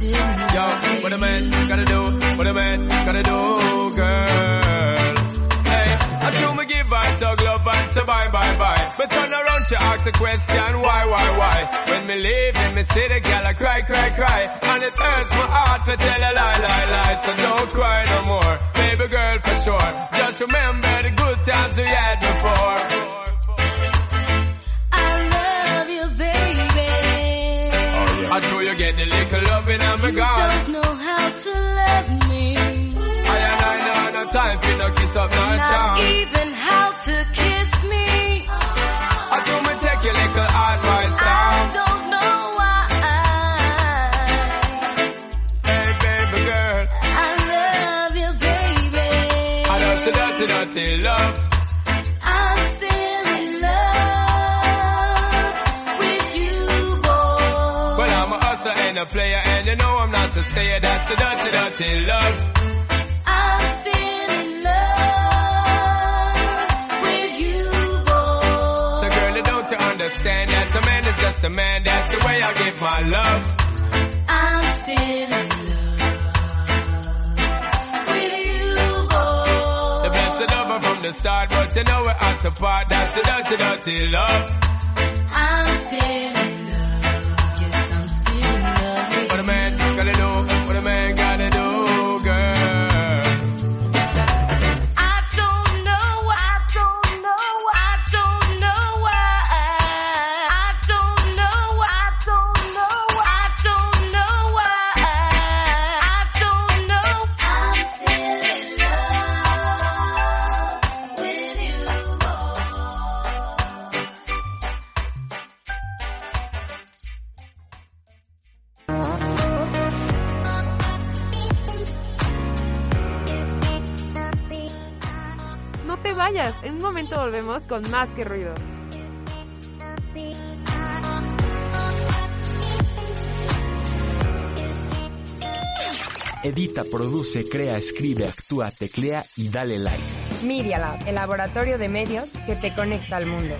Yo, what a man gotta do, what a man gotta do, girl. Hey, I do me give her dog love and say bye bye bye. But turn around, she ask a question, why, why, why? When me leave, then me the girl, I cry, cry, cry. And it hurts my heart to tell a lie, lie, lie. So don't cry no more, baby girl, for sure. Just remember the good times we had before. I know you get the little loving and me You don't know how to love me. I and I know no time for no kiss up, no Not charm. even how to kiss me. I do me take your little advice I down. don't know why. Hey, baby girl. I love you, baby. I love the dirty, dirty love. A player, and you know I'm not a stayer. That's a dirty, dirty love. I'm still in love with you, boy. So girl, you don't you understand that a man is just a man. That's the way I give my love. I'm still in love with you, boy. The blessed lover from the start, but you know we're at the part. That's the dirty, dirty love. I'm still love with What a man gotta do, what a man gotta en un momento volvemos con más que ruido. Edita, produce, crea, escribe, actúa, teclea y dale like. Media Lab, el laboratorio de medios que te conecta al mundo.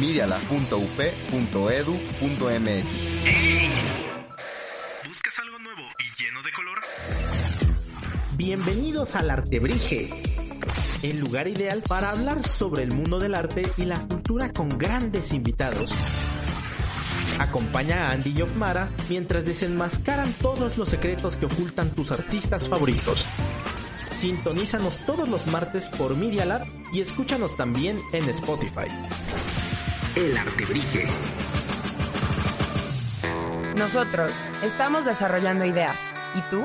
medialab.up.edu.mx ¿Buscas algo nuevo y lleno de color? Bienvenidos al Artebrige, el lugar ideal para hablar sobre el mundo del arte y la cultura con grandes invitados. Acompaña a Andy y Ofmara mientras desenmascaran todos los secretos que ocultan tus artistas favoritos. Sintonízanos todos los martes por Media Lab y escúchanos también en Spotify. El Artebrige. Nosotros estamos desarrollando ideas. ¿Y tú?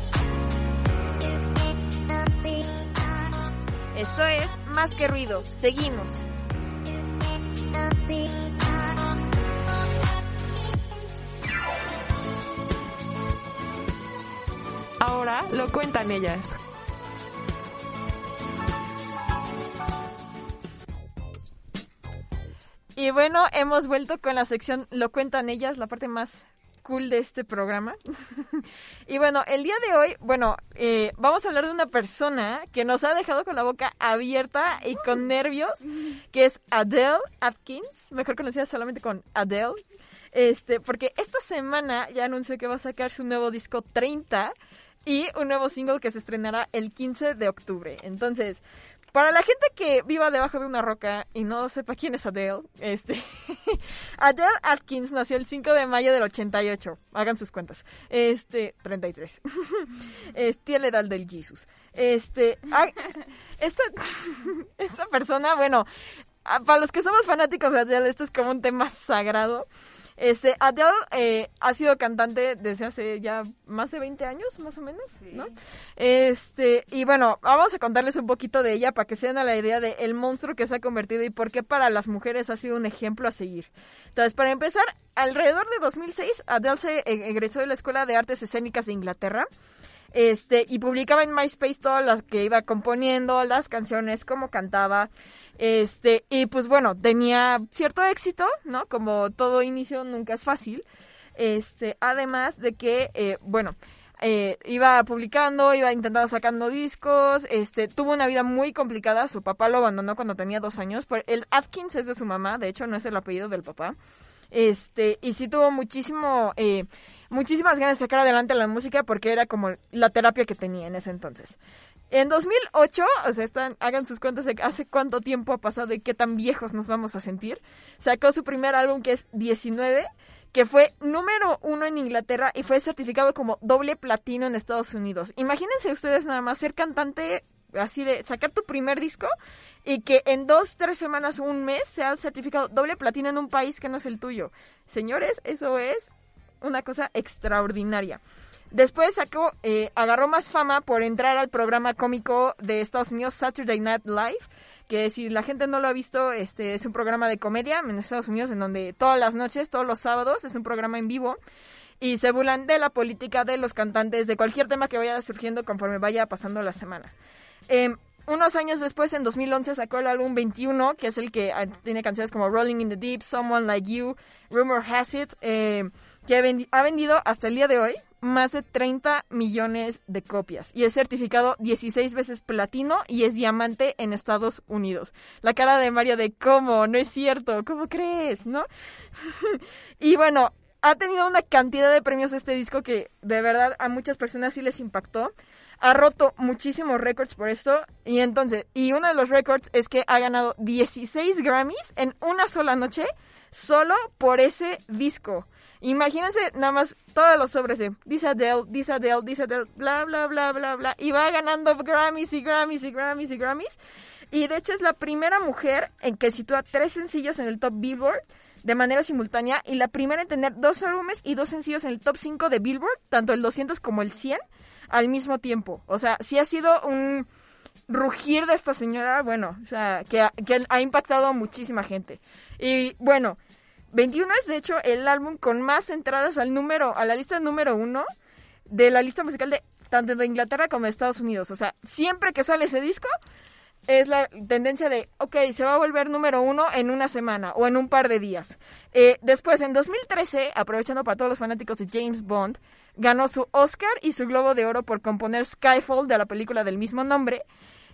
Esto es Más que Ruido. Seguimos. Ahora lo cuentan ellas. Y bueno, hemos vuelto con la sección Lo cuentan ellas, la parte más cool de este programa. <laughs> y bueno, el día de hoy, bueno, eh, vamos a hablar de una persona que nos ha dejado con la boca abierta y con nervios, que es Adele Atkins, mejor conocida solamente con Adele. Este, porque esta semana ya anunció que va a sacar su nuevo disco 30 y un nuevo single que se estrenará el 15 de octubre. Entonces, para la gente que viva debajo de una roca y no sepa quién es Adele, este <laughs> Adele Atkins nació el 5 de mayo del 88. Hagan sus cuentas. Este, 33. <laughs> es, tiene la edad del Jesus. Este, <laughs> esta, esta persona, bueno, ah, para los que somos fanáticos de Adele, esto es como un tema sagrado. Este, Adele eh, ha sido cantante desde hace ya más de 20 años, más o menos, ¿no? Este, y bueno, vamos a contarles un poquito de ella para que se den a la idea de el monstruo que se ha convertido y por qué para las mujeres ha sido un ejemplo a seguir. Entonces, para empezar, alrededor de 2006, Adele se eh, egresó de la Escuela de Artes Escénicas de Inglaterra. Este, y publicaba en MySpace todas las que iba componiendo, las canciones, cómo cantaba. Este, y pues bueno, tenía cierto éxito, ¿no? Como todo inicio nunca es fácil. Este, además de que, eh, bueno, eh, iba publicando, iba intentando sacando discos, este, tuvo una vida muy complicada, su papá lo abandonó cuando tenía dos años, por, el Atkins es de su mamá, de hecho no es el apellido del papá, este, y sí tuvo muchísimo, eh, muchísimas ganas de sacar adelante la música porque era como la terapia que tenía en ese entonces. En 2008, o sea, están, hagan sus cuentas de hace cuánto tiempo ha pasado y qué tan viejos nos vamos a sentir. Sacó su primer álbum que es 19, que fue número uno en Inglaterra y fue certificado como doble platino en Estados Unidos. Imagínense ustedes nada más ser cantante así de sacar tu primer disco y que en dos, tres semanas, un mes, sea certificado doble platino en un país que no es el tuyo. Señores, eso es una cosa extraordinaria. Después sacó, eh, agarró más fama por entrar al programa cómico de Estados Unidos, Saturday Night Live, que si la gente no lo ha visto, este es un programa de comedia en Estados Unidos en donde todas las noches, todos los sábados, es un programa en vivo y se burlan de la política de los cantantes, de cualquier tema que vaya surgiendo conforme vaya pasando la semana. Eh, unos años después, en 2011, sacó el álbum 21, que es el que ah, tiene canciones como Rolling in the Deep, Someone Like You, Rumor Has It, eh, que ha vendido hasta el día de hoy más de 30 millones de copias y es certificado 16 veces platino y es diamante en Estados Unidos. La cara de Mario de cómo, no es cierto, ¿cómo crees? ¿No? <laughs> y bueno, ha tenido una cantidad de premios este disco que de verdad a muchas personas sí les impactó. Ha roto muchísimos récords por esto. Y entonces, y uno de los récords es que ha ganado 16 Grammys en una sola noche solo por ese disco. Imagínense nada más todos los sobres de This Adele, This Adele, This Adele, bla, bla, bla, bla, bla. Y va ganando Grammys y Grammys y Grammys y Grammys. Y de hecho es la primera mujer en que sitúa tres sencillos en el top Billboard de manera simultánea y la primera en tener dos álbumes y dos sencillos en el top 5 de Billboard, tanto el 200 como el 100 al mismo tiempo. O sea, sí ha sido un rugir de esta señora, bueno, o sea, que ha, impactado a muchísima gente. Y bueno, 21 es de hecho el álbum con más entradas al número, a la lista número uno de la lista musical de tanto de Inglaterra como de Estados Unidos. O sea, siempre que sale ese disco, es la tendencia de, ok, se va a volver número uno en una semana o en un par de días. Eh, después, en 2013, aprovechando para todos los fanáticos de James Bond, ganó su Oscar y su Globo de Oro por componer Skyfall de la película del mismo nombre.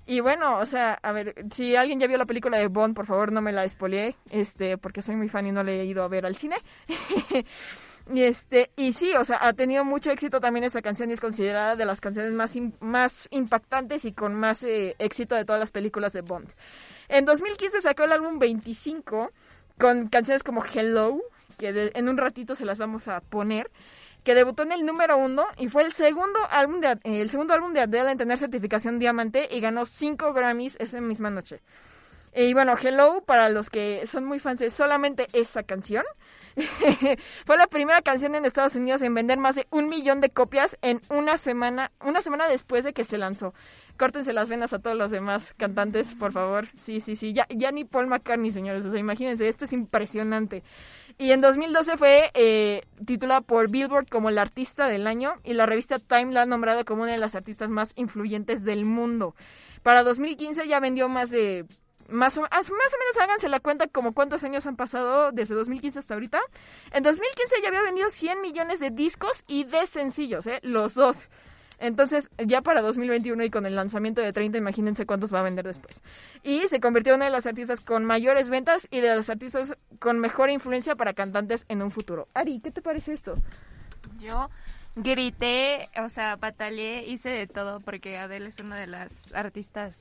Y bueno, o sea, a ver, si alguien ya vio la película de Bond, por favor no me la spoileé, este, porque soy muy fan y no le he ido a ver al cine. <laughs> y este, y sí, o sea, ha tenido mucho éxito también esa canción y es considerada de las canciones más, im- más impactantes y con más eh, éxito de todas las películas de Bond. En 2015 sacó el álbum 25 con canciones como Hello, que de- en un ratito se las vamos a poner que debutó en el número uno y fue el segundo álbum de, eh, el segundo álbum de Adele en tener certificación diamante y ganó cinco Grammys esa misma noche. Y bueno, Hello, para los que son muy fans de solamente esa canción, <laughs> fue la primera canción en Estados Unidos en vender más de un millón de copias en una semana, una semana después de que se lanzó. Córtense las venas a todos los demás cantantes, por favor. Sí, sí, sí. Ya, ya ni Paul McCartney, señores. O sea, imagínense, esto es impresionante. Y en 2012 fue eh, titulada por Billboard como la artista del año y la revista Time la ha nombrado como una de las artistas más influyentes del mundo. Para 2015 ya vendió más de más o, más o menos háganse la cuenta como cuántos años han pasado desde 2015 hasta ahorita. En 2015 ya había vendido 100 millones de discos y de sencillos, ¿eh? Los dos. Entonces, ya para 2021 y con el lanzamiento de 30, imagínense cuántos va a vender después. Y se convirtió en una de las artistas con mayores ventas y de las artistas con mejor influencia para cantantes en un futuro. Ari, ¿qué te parece esto? Yo grité, o sea, pataleé, hice de todo porque Adele es una de las artistas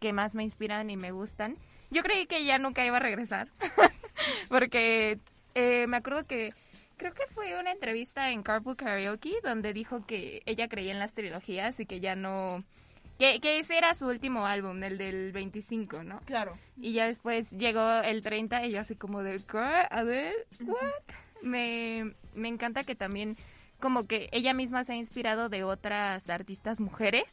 que más me inspiran y me gustan. Yo creí que ya nunca iba a regresar <laughs> porque eh, me acuerdo que creo que fue una entrevista en Carpool Karaoke donde dijo que ella creía en las trilogías y que ya no que, que ese era su último álbum, el del 25, ¿no? Claro. Y ya después llegó el 30 y yo así como de, ¿qué? Adele, what? Me, me encanta que también como que ella misma se ha inspirado de otras artistas mujeres,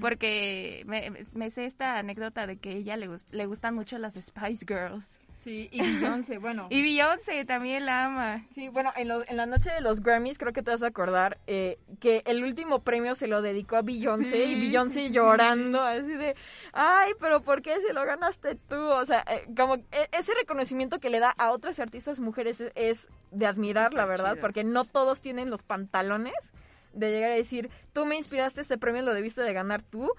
porque me, me sé esta anécdota de que ella le, le gustan mucho las Spice Girls. Sí, y <laughs> Beyoncé, bueno. Y Beyoncé también la ama. Sí, bueno, en, lo- en la noche de los Grammys creo que te vas a acordar eh, que el último premio se lo dedicó a Beyoncé Sí, y Beyoncé sí, sí. llorando así de, ay, pero ¿por qué se lo ganaste tú? O sea, eh, como e- ese reconocimiento que le da a otras artistas mujeres es, es de admirar, la verdad, chido. porque no todos tienen los pantalones de llegar a decir, tú me inspiraste este premio, lo debiste de ganar tú.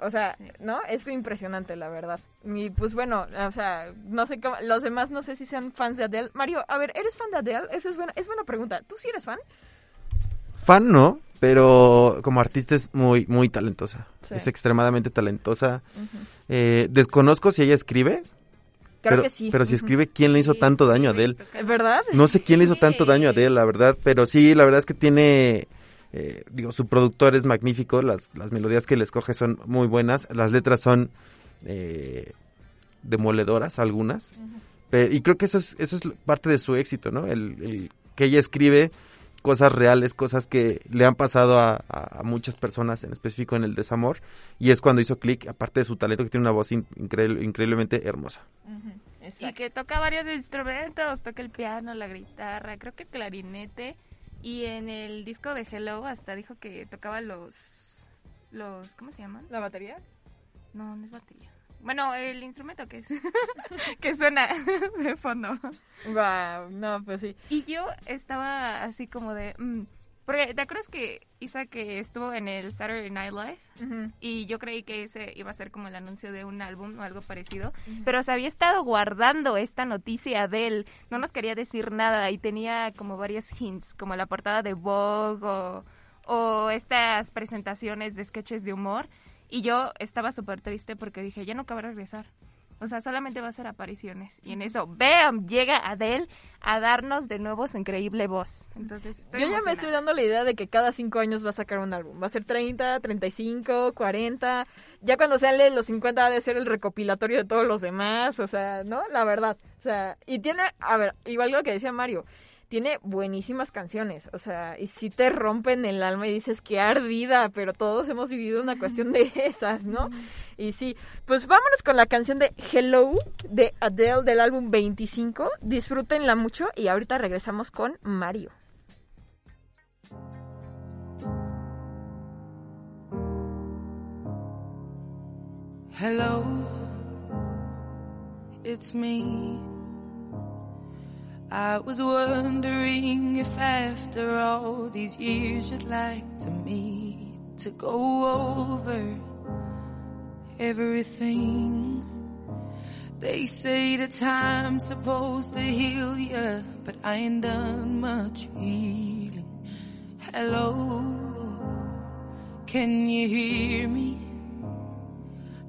O sea, ¿no? Es impresionante, la verdad. Y pues bueno, o sea, no sé cómo, los demás no sé si sean fans de Adele. Mario, a ver, ¿eres fan de Adele? Esa es buena, es buena pregunta. ¿Tú sí eres fan? Fan no, pero como artista es muy, muy talentosa. Sí. Es extremadamente talentosa. Eh, desconozco si ella escribe. Creo pero, que sí. Pero si escribe, ¿quién le hizo tanto daño a Adele? ¿Verdad? No sé quién le hizo tanto daño a Adele, la verdad, pero sí, la verdad es que tiene Eh, digo, su productor es magnífico, las, las melodías que le escoge son muy buenas, las letras son eh, demoledoras algunas, Pe- y creo que eso es, eso es parte de su éxito, ¿no? El, el que ella escribe cosas reales, cosas que le han pasado a, a- a muchas personas, en específico en el desamor, y es cuando hizo clic, aparte de su talento, que tiene una voz in- increíble- increíblemente hermosa. Y que toca varios instrumentos, toca el piano, la guitarra, creo que clarinete. Y en el disco de Hello hasta dijo que tocaba los... los ¿Cómo se llaman? ¿La batería? No, no es batería. Bueno, el instrumento que es... <laughs> que suena <laughs> de fondo. Wow, no, pues sí. Y yo estaba así como de... mm, porque, ¿te acuerdas que Isa que estuvo en el Saturday Night Live? Y yo creí que ese iba a ser como el anuncio de un álbum o algo parecido. Pero se había estado guardando esta noticia de él. No nos quería decir nada y tenía como varios hints, como la portada de Vogue o, o estas presentaciones de sketches de humor. Y yo estaba súper triste porque dije, ya nunca va a regresar. O sea, solamente va a hacer apariciones. Y en eso, ¡bam! Llega Adele a darnos de nuevo su increíble voz. Entonces, estoy Yo ya me estoy dando la idea de que cada cinco años va a sacar un álbum. Va a ser 30, 35, 40. Ya cuando sale los 50 ha de ser el recopilatorio de todos los demás. O sea, ¿no? La verdad. O sea, y tiene, a ver, igual lo que decía Mario. Tiene buenísimas canciones, o sea, y si te rompen el alma y dices que ardida, pero todos hemos vivido una cuestión de <laughs> esas, ¿no? Y sí, pues vámonos con la canción de Hello de Adele del álbum 25. Disfrútenla mucho y ahorita regresamos con Mario. Hello, it's me. I was wondering if after all these years you'd like to meet to go over everything. They say the time's supposed to heal you, but I ain't done much healing. Hello, can you hear me?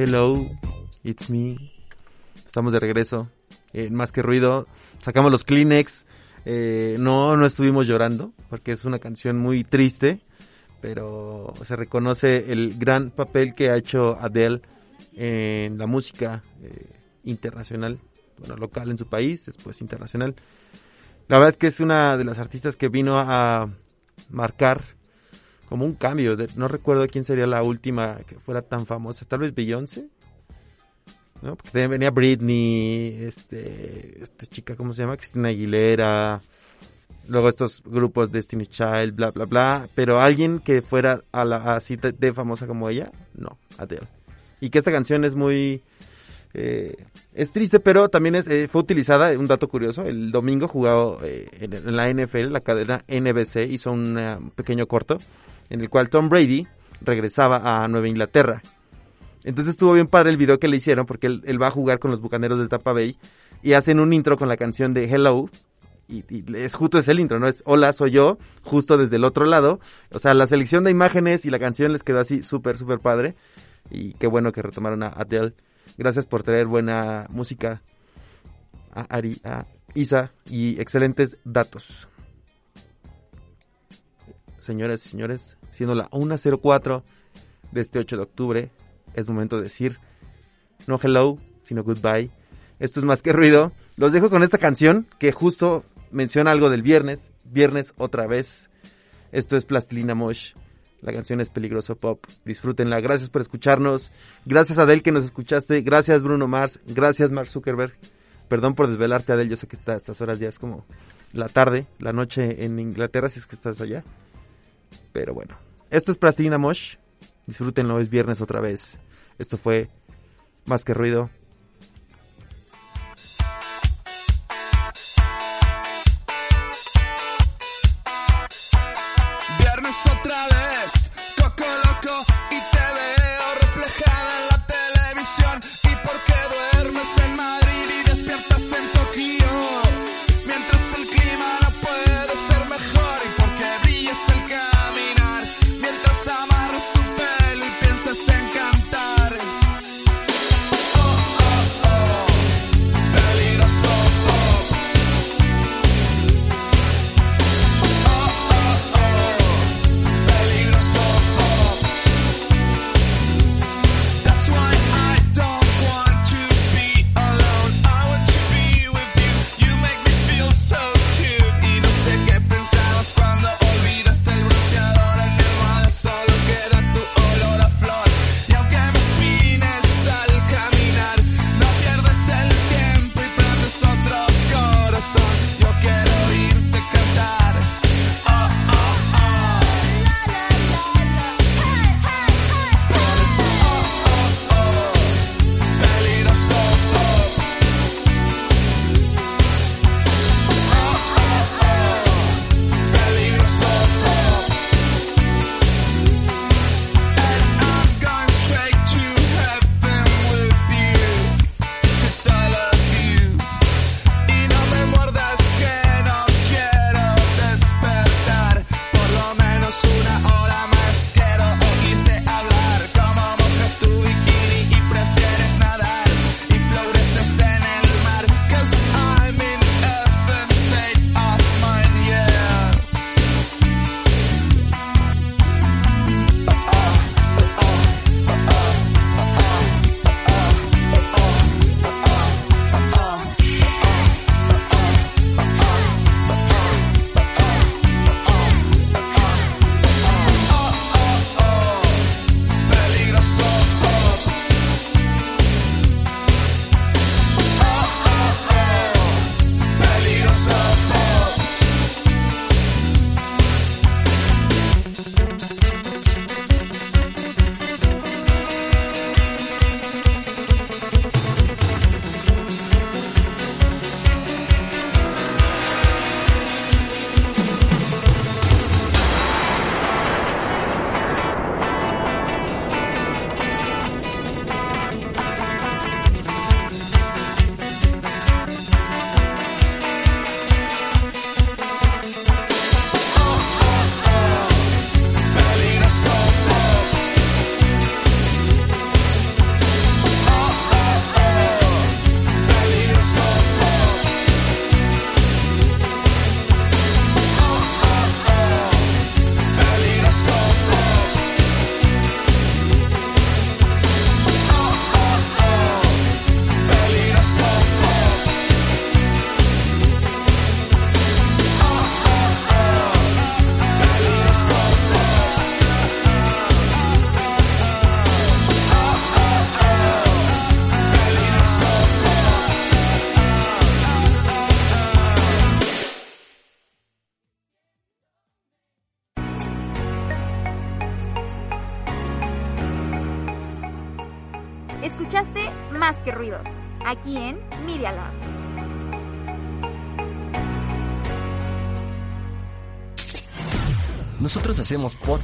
Hello, it's me. Estamos de regreso. en más que ruido. Sacamos los Kleenex. Eh, no, no estuvimos llorando porque es una canción muy triste, pero se reconoce el gran papel que ha hecho Adele en la música eh, internacional, bueno, local en su país, después internacional. La verdad es que es una de las artistas que vino a marcar como un cambio. De, no recuerdo quién sería la última que fuera tan famosa. Tal vez Beyoncé. ¿no? Porque venía Britney, este, esta chica, ¿cómo se llama? Cristina Aguilera. Luego estos grupos Destiny Child, bla, bla, bla. Pero alguien que fuera a la, así de, famosa como ella, no, Adele. Y que esta canción es muy... Eh, es triste, pero también es, eh, fue utilizada, un dato curioso, el domingo jugado eh, en, en, la NFL, la cadena NBC hizo un pequeño corto en el cual Tom Brady regresaba a Nueva Inglaterra. Entonces estuvo bien padre el video que le hicieron porque él, va a jugar con los Bucaneros del Tampa Bay y hacen un intro con la canción de Hello y, y, es justo es el intro, ¿no? Es Hola, soy yo, justo desde el otro lado. O sea, la selección de imágenes y la canción les quedó así súper, súper padre. Y qué bueno que retomaron a Adele. Gracias por traer buena música a Ari, a Isa y excelentes datos. Señoras y señores, siendo la 1.04 de este 8 de octubre, es momento de decir no hello, sino goodbye. Esto es más que ruido. Los dejo con esta canción que justo menciona algo del viernes. Viernes otra vez. Esto es Plastilina Mosh. La canción es Peligroso Pop. Disfrútenla. Gracias por escucharnos. Gracias Adel que nos escuchaste. Gracias Bruno Mars. Gracias Mark Zuckerberg. Perdón por desvelarte Adel. Yo sé que a estas horas ya es como la tarde, la noche en Inglaterra si es que estás allá. Pero bueno. Esto es Plastilina Mosh. Disfrútenlo. Es viernes otra vez. Esto fue Más que Ruido.